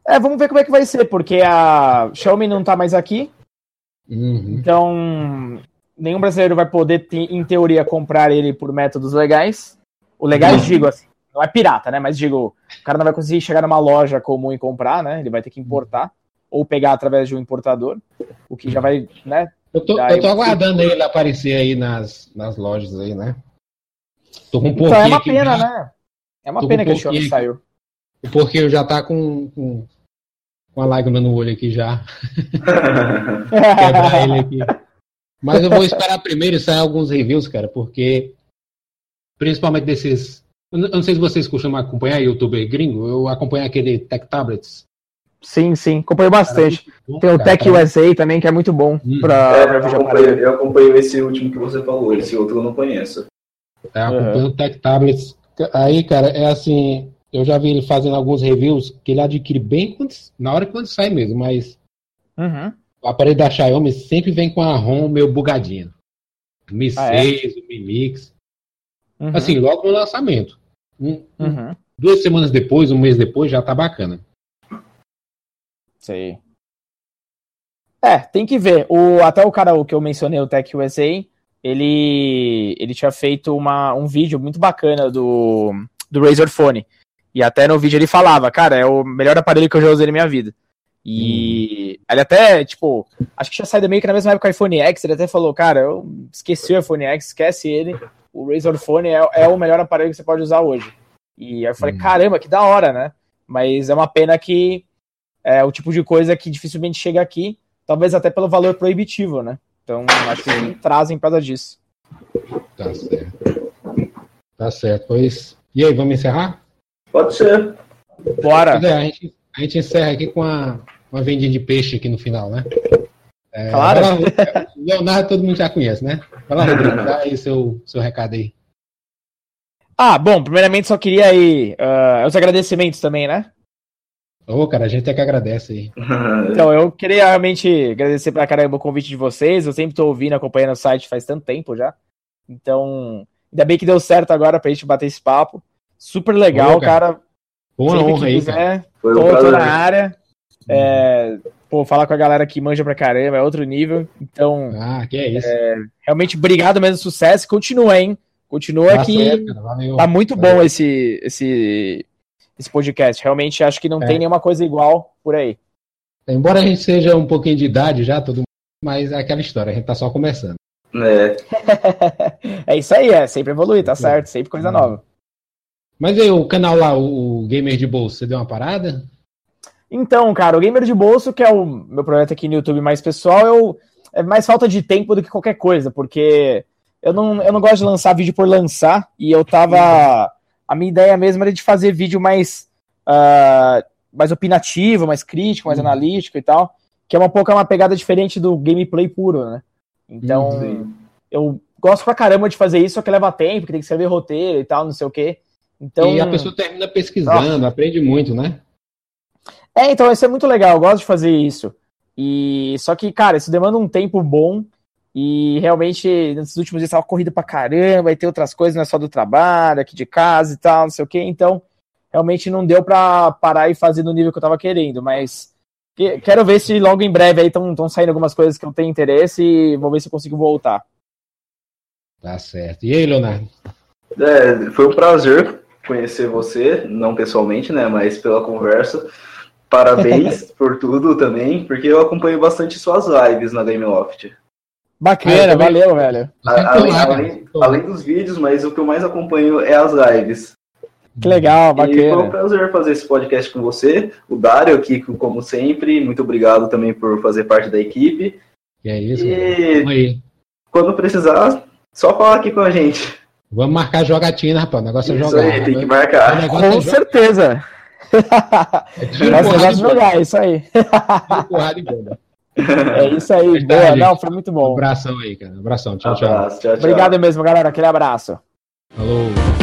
É, vamos ver como é que vai ser, porque a Xiaomi não tá mais aqui, Uhum. então nenhum brasileiro vai poder, te- em teoria, comprar ele por métodos legais. O legais, Uhum. digo assim, não é pirata, né? Mas digo, o cara não vai conseguir chegar numa loja comum e comprar, né? Ele vai ter que importar, ou pegar através de um importador, o que já vai, né? Eu tô, eu tô eu- aguardando ele aparecer aí nas, nas lojas aí, né? Tô com um Então é uma aqui pena, né? É uma pena um que a Xiaomi pouquinho saiu. O porquinho já tá com, com, com a lágrima no olho aqui já. *laughs* Quebrar ele aqui. Mas eu vou esperar primeiro sair alguns reviews, cara, porque principalmente desses. Eu não sei se vocês costumam acompanhar youtuber gringo, eu acompanho aquele Tech Tablets. Sim, sim, acompanho bastante. Tem o Cara, Tech USA também, que é muito bom Hum. pra, É, pra eu, acompanho, eu acompanho esse último que você falou, esse outro eu não conheço. É, acompanhando o Tech Tablets. Aí, cara, é assim. Eu já vi ele fazendo alguns reviews que ele adquire bem quando- na hora que quando sai mesmo, mas Uhum. o aparelho da Xiaomi sempre vem com a ROM meio bugadinha. O Mi Ah, é? 6, o Mi Mix. Uhum. Assim, logo no lançamento. Um- um- Uhum. Duas semanas depois, um mês depois, já tá bacana. Sei. É, tem que ver. O, até o cara que eu mencionei, o Tech USA, ele, ele tinha feito uma, um vídeo muito bacana do, do Razer Phone. E até no vídeo ele falava, cara, é o melhor aparelho que eu já usei na minha vida. E ele até, tipo, acho que tinha saído meio que na mesma época o iPhone X, ele até falou, cara, eu esqueci o iPhone X, esquece ele. O Razer Phone é, é o melhor aparelho que você pode usar hoje. E aí eu falei, Hum. caramba, que da hora, né? Mas é uma pena que é o tipo de coisa que dificilmente chega aqui, talvez até pelo valor proibitivo, né? Então, acho que eles trazem por causa disso. Tá certo. Tá certo. Pois. E aí, vamos encerrar? Pode ser. Bora! É, a gente, a gente encerra aqui com a, uma vendinha de peixe aqui no final, né? É, Claro. lá, Leonardo todo mundo já conhece, né? Vai lá, Rodrigo, dá aí seu, seu recado aí. Ah, bom, primeiramente só queria aí ah, os agradecimentos também, né? Ô, cara, a gente é que agradece aí. *laughs* Então, eu queria realmente agradecer pra caramba o convite de vocês. Eu sempre tô ouvindo, acompanhando o site faz tanto tempo já. Então, ainda bem que deu certo agora pra gente bater esse papo. Super legal, Ô, cara. cara. Boa Sempre honra aí, cara. um tô, tô na área. É, pô, falar com a galera que manja pra caramba é outro nível. Então, Ah, que é isso. realmente, obrigado mesmo, sucesso. Continua, hein? Continua Tá que cara, valeu. tá muito Valeu. bom esse, esse, esse podcast. Realmente acho que não É. tem nenhuma coisa igual por aí. Embora a gente seja um pouquinho de idade já, todo mundo, mas é aquela história, a gente tá só começando. É, *laughs* é isso aí, é sempre evoluir, tá certo? Sempre coisa Hum. nova. Mas aí, o canal lá, o, Gamer de Bolsa, você deu uma parada? Então, cara, o Gamer de Bolso, que é o meu projeto aqui no YouTube mais pessoal, eu, é mais falta de tempo do que qualquer coisa, porque eu não, eu não gosto de lançar vídeo por lançar, e eu tava. A minha ideia mesmo era de fazer vídeo mais, ah, mais opinativo, mais crítico, mais Uhum. analítico e tal, que é um pouco uma pegada diferente do gameplay puro, né? Então, sim. eu gosto pra caramba de fazer isso, só que leva tempo, que tem que escrever roteiro e tal, não sei o quê. Então, E a pessoa termina pesquisando, aprende muito, né? É, então isso é muito legal, eu gosto de fazer isso. E só que, cara, isso demanda um tempo bom e realmente nesses últimos dias tava corrido pra caramba, e tem outras coisas, não é só do trabalho, aqui de casa e tal, não sei o que, então realmente não deu pra parar e fazer no nível que eu tava querendo, mas que- quero ver se logo em breve aí estão saindo algumas coisas que eu tenho interesse e vou ver se eu consigo voltar. Tá certo. E aí, Leonardo? É, foi um prazer conhecer você, não pessoalmente, né, mas pela conversa. Parabéns *laughs* por tudo também, porque eu acompanho bastante suas lives na Game Loft. Ah, eu Bacana, também- valeu, velho. A- Além, além- além dos vídeos, mas o que eu mais acompanho é as lives. Que legal, E foi um bacana. prazer fazer esse podcast com você, o Dário aqui, como sempre. Muito obrigado também por fazer parte da equipe. Que é isso. E aí. quando precisar, só falar aqui com a gente. Vamos marcar jogatina, rapaz. O negócio é Isso jogar. aí, tem que O marcar. é Com jogar. certeza. É tiro, Nossa, eu porrada jogar, é isso aí. Tiro, porrada e bomba. É isso aí, Verdade, boa. Não, foi muito Um bom. abração aí, cara. Um abração. Tchau, tchau. Abraço, tchau, tchau. Obrigado mesmo, galera. Aquele abraço. Falou.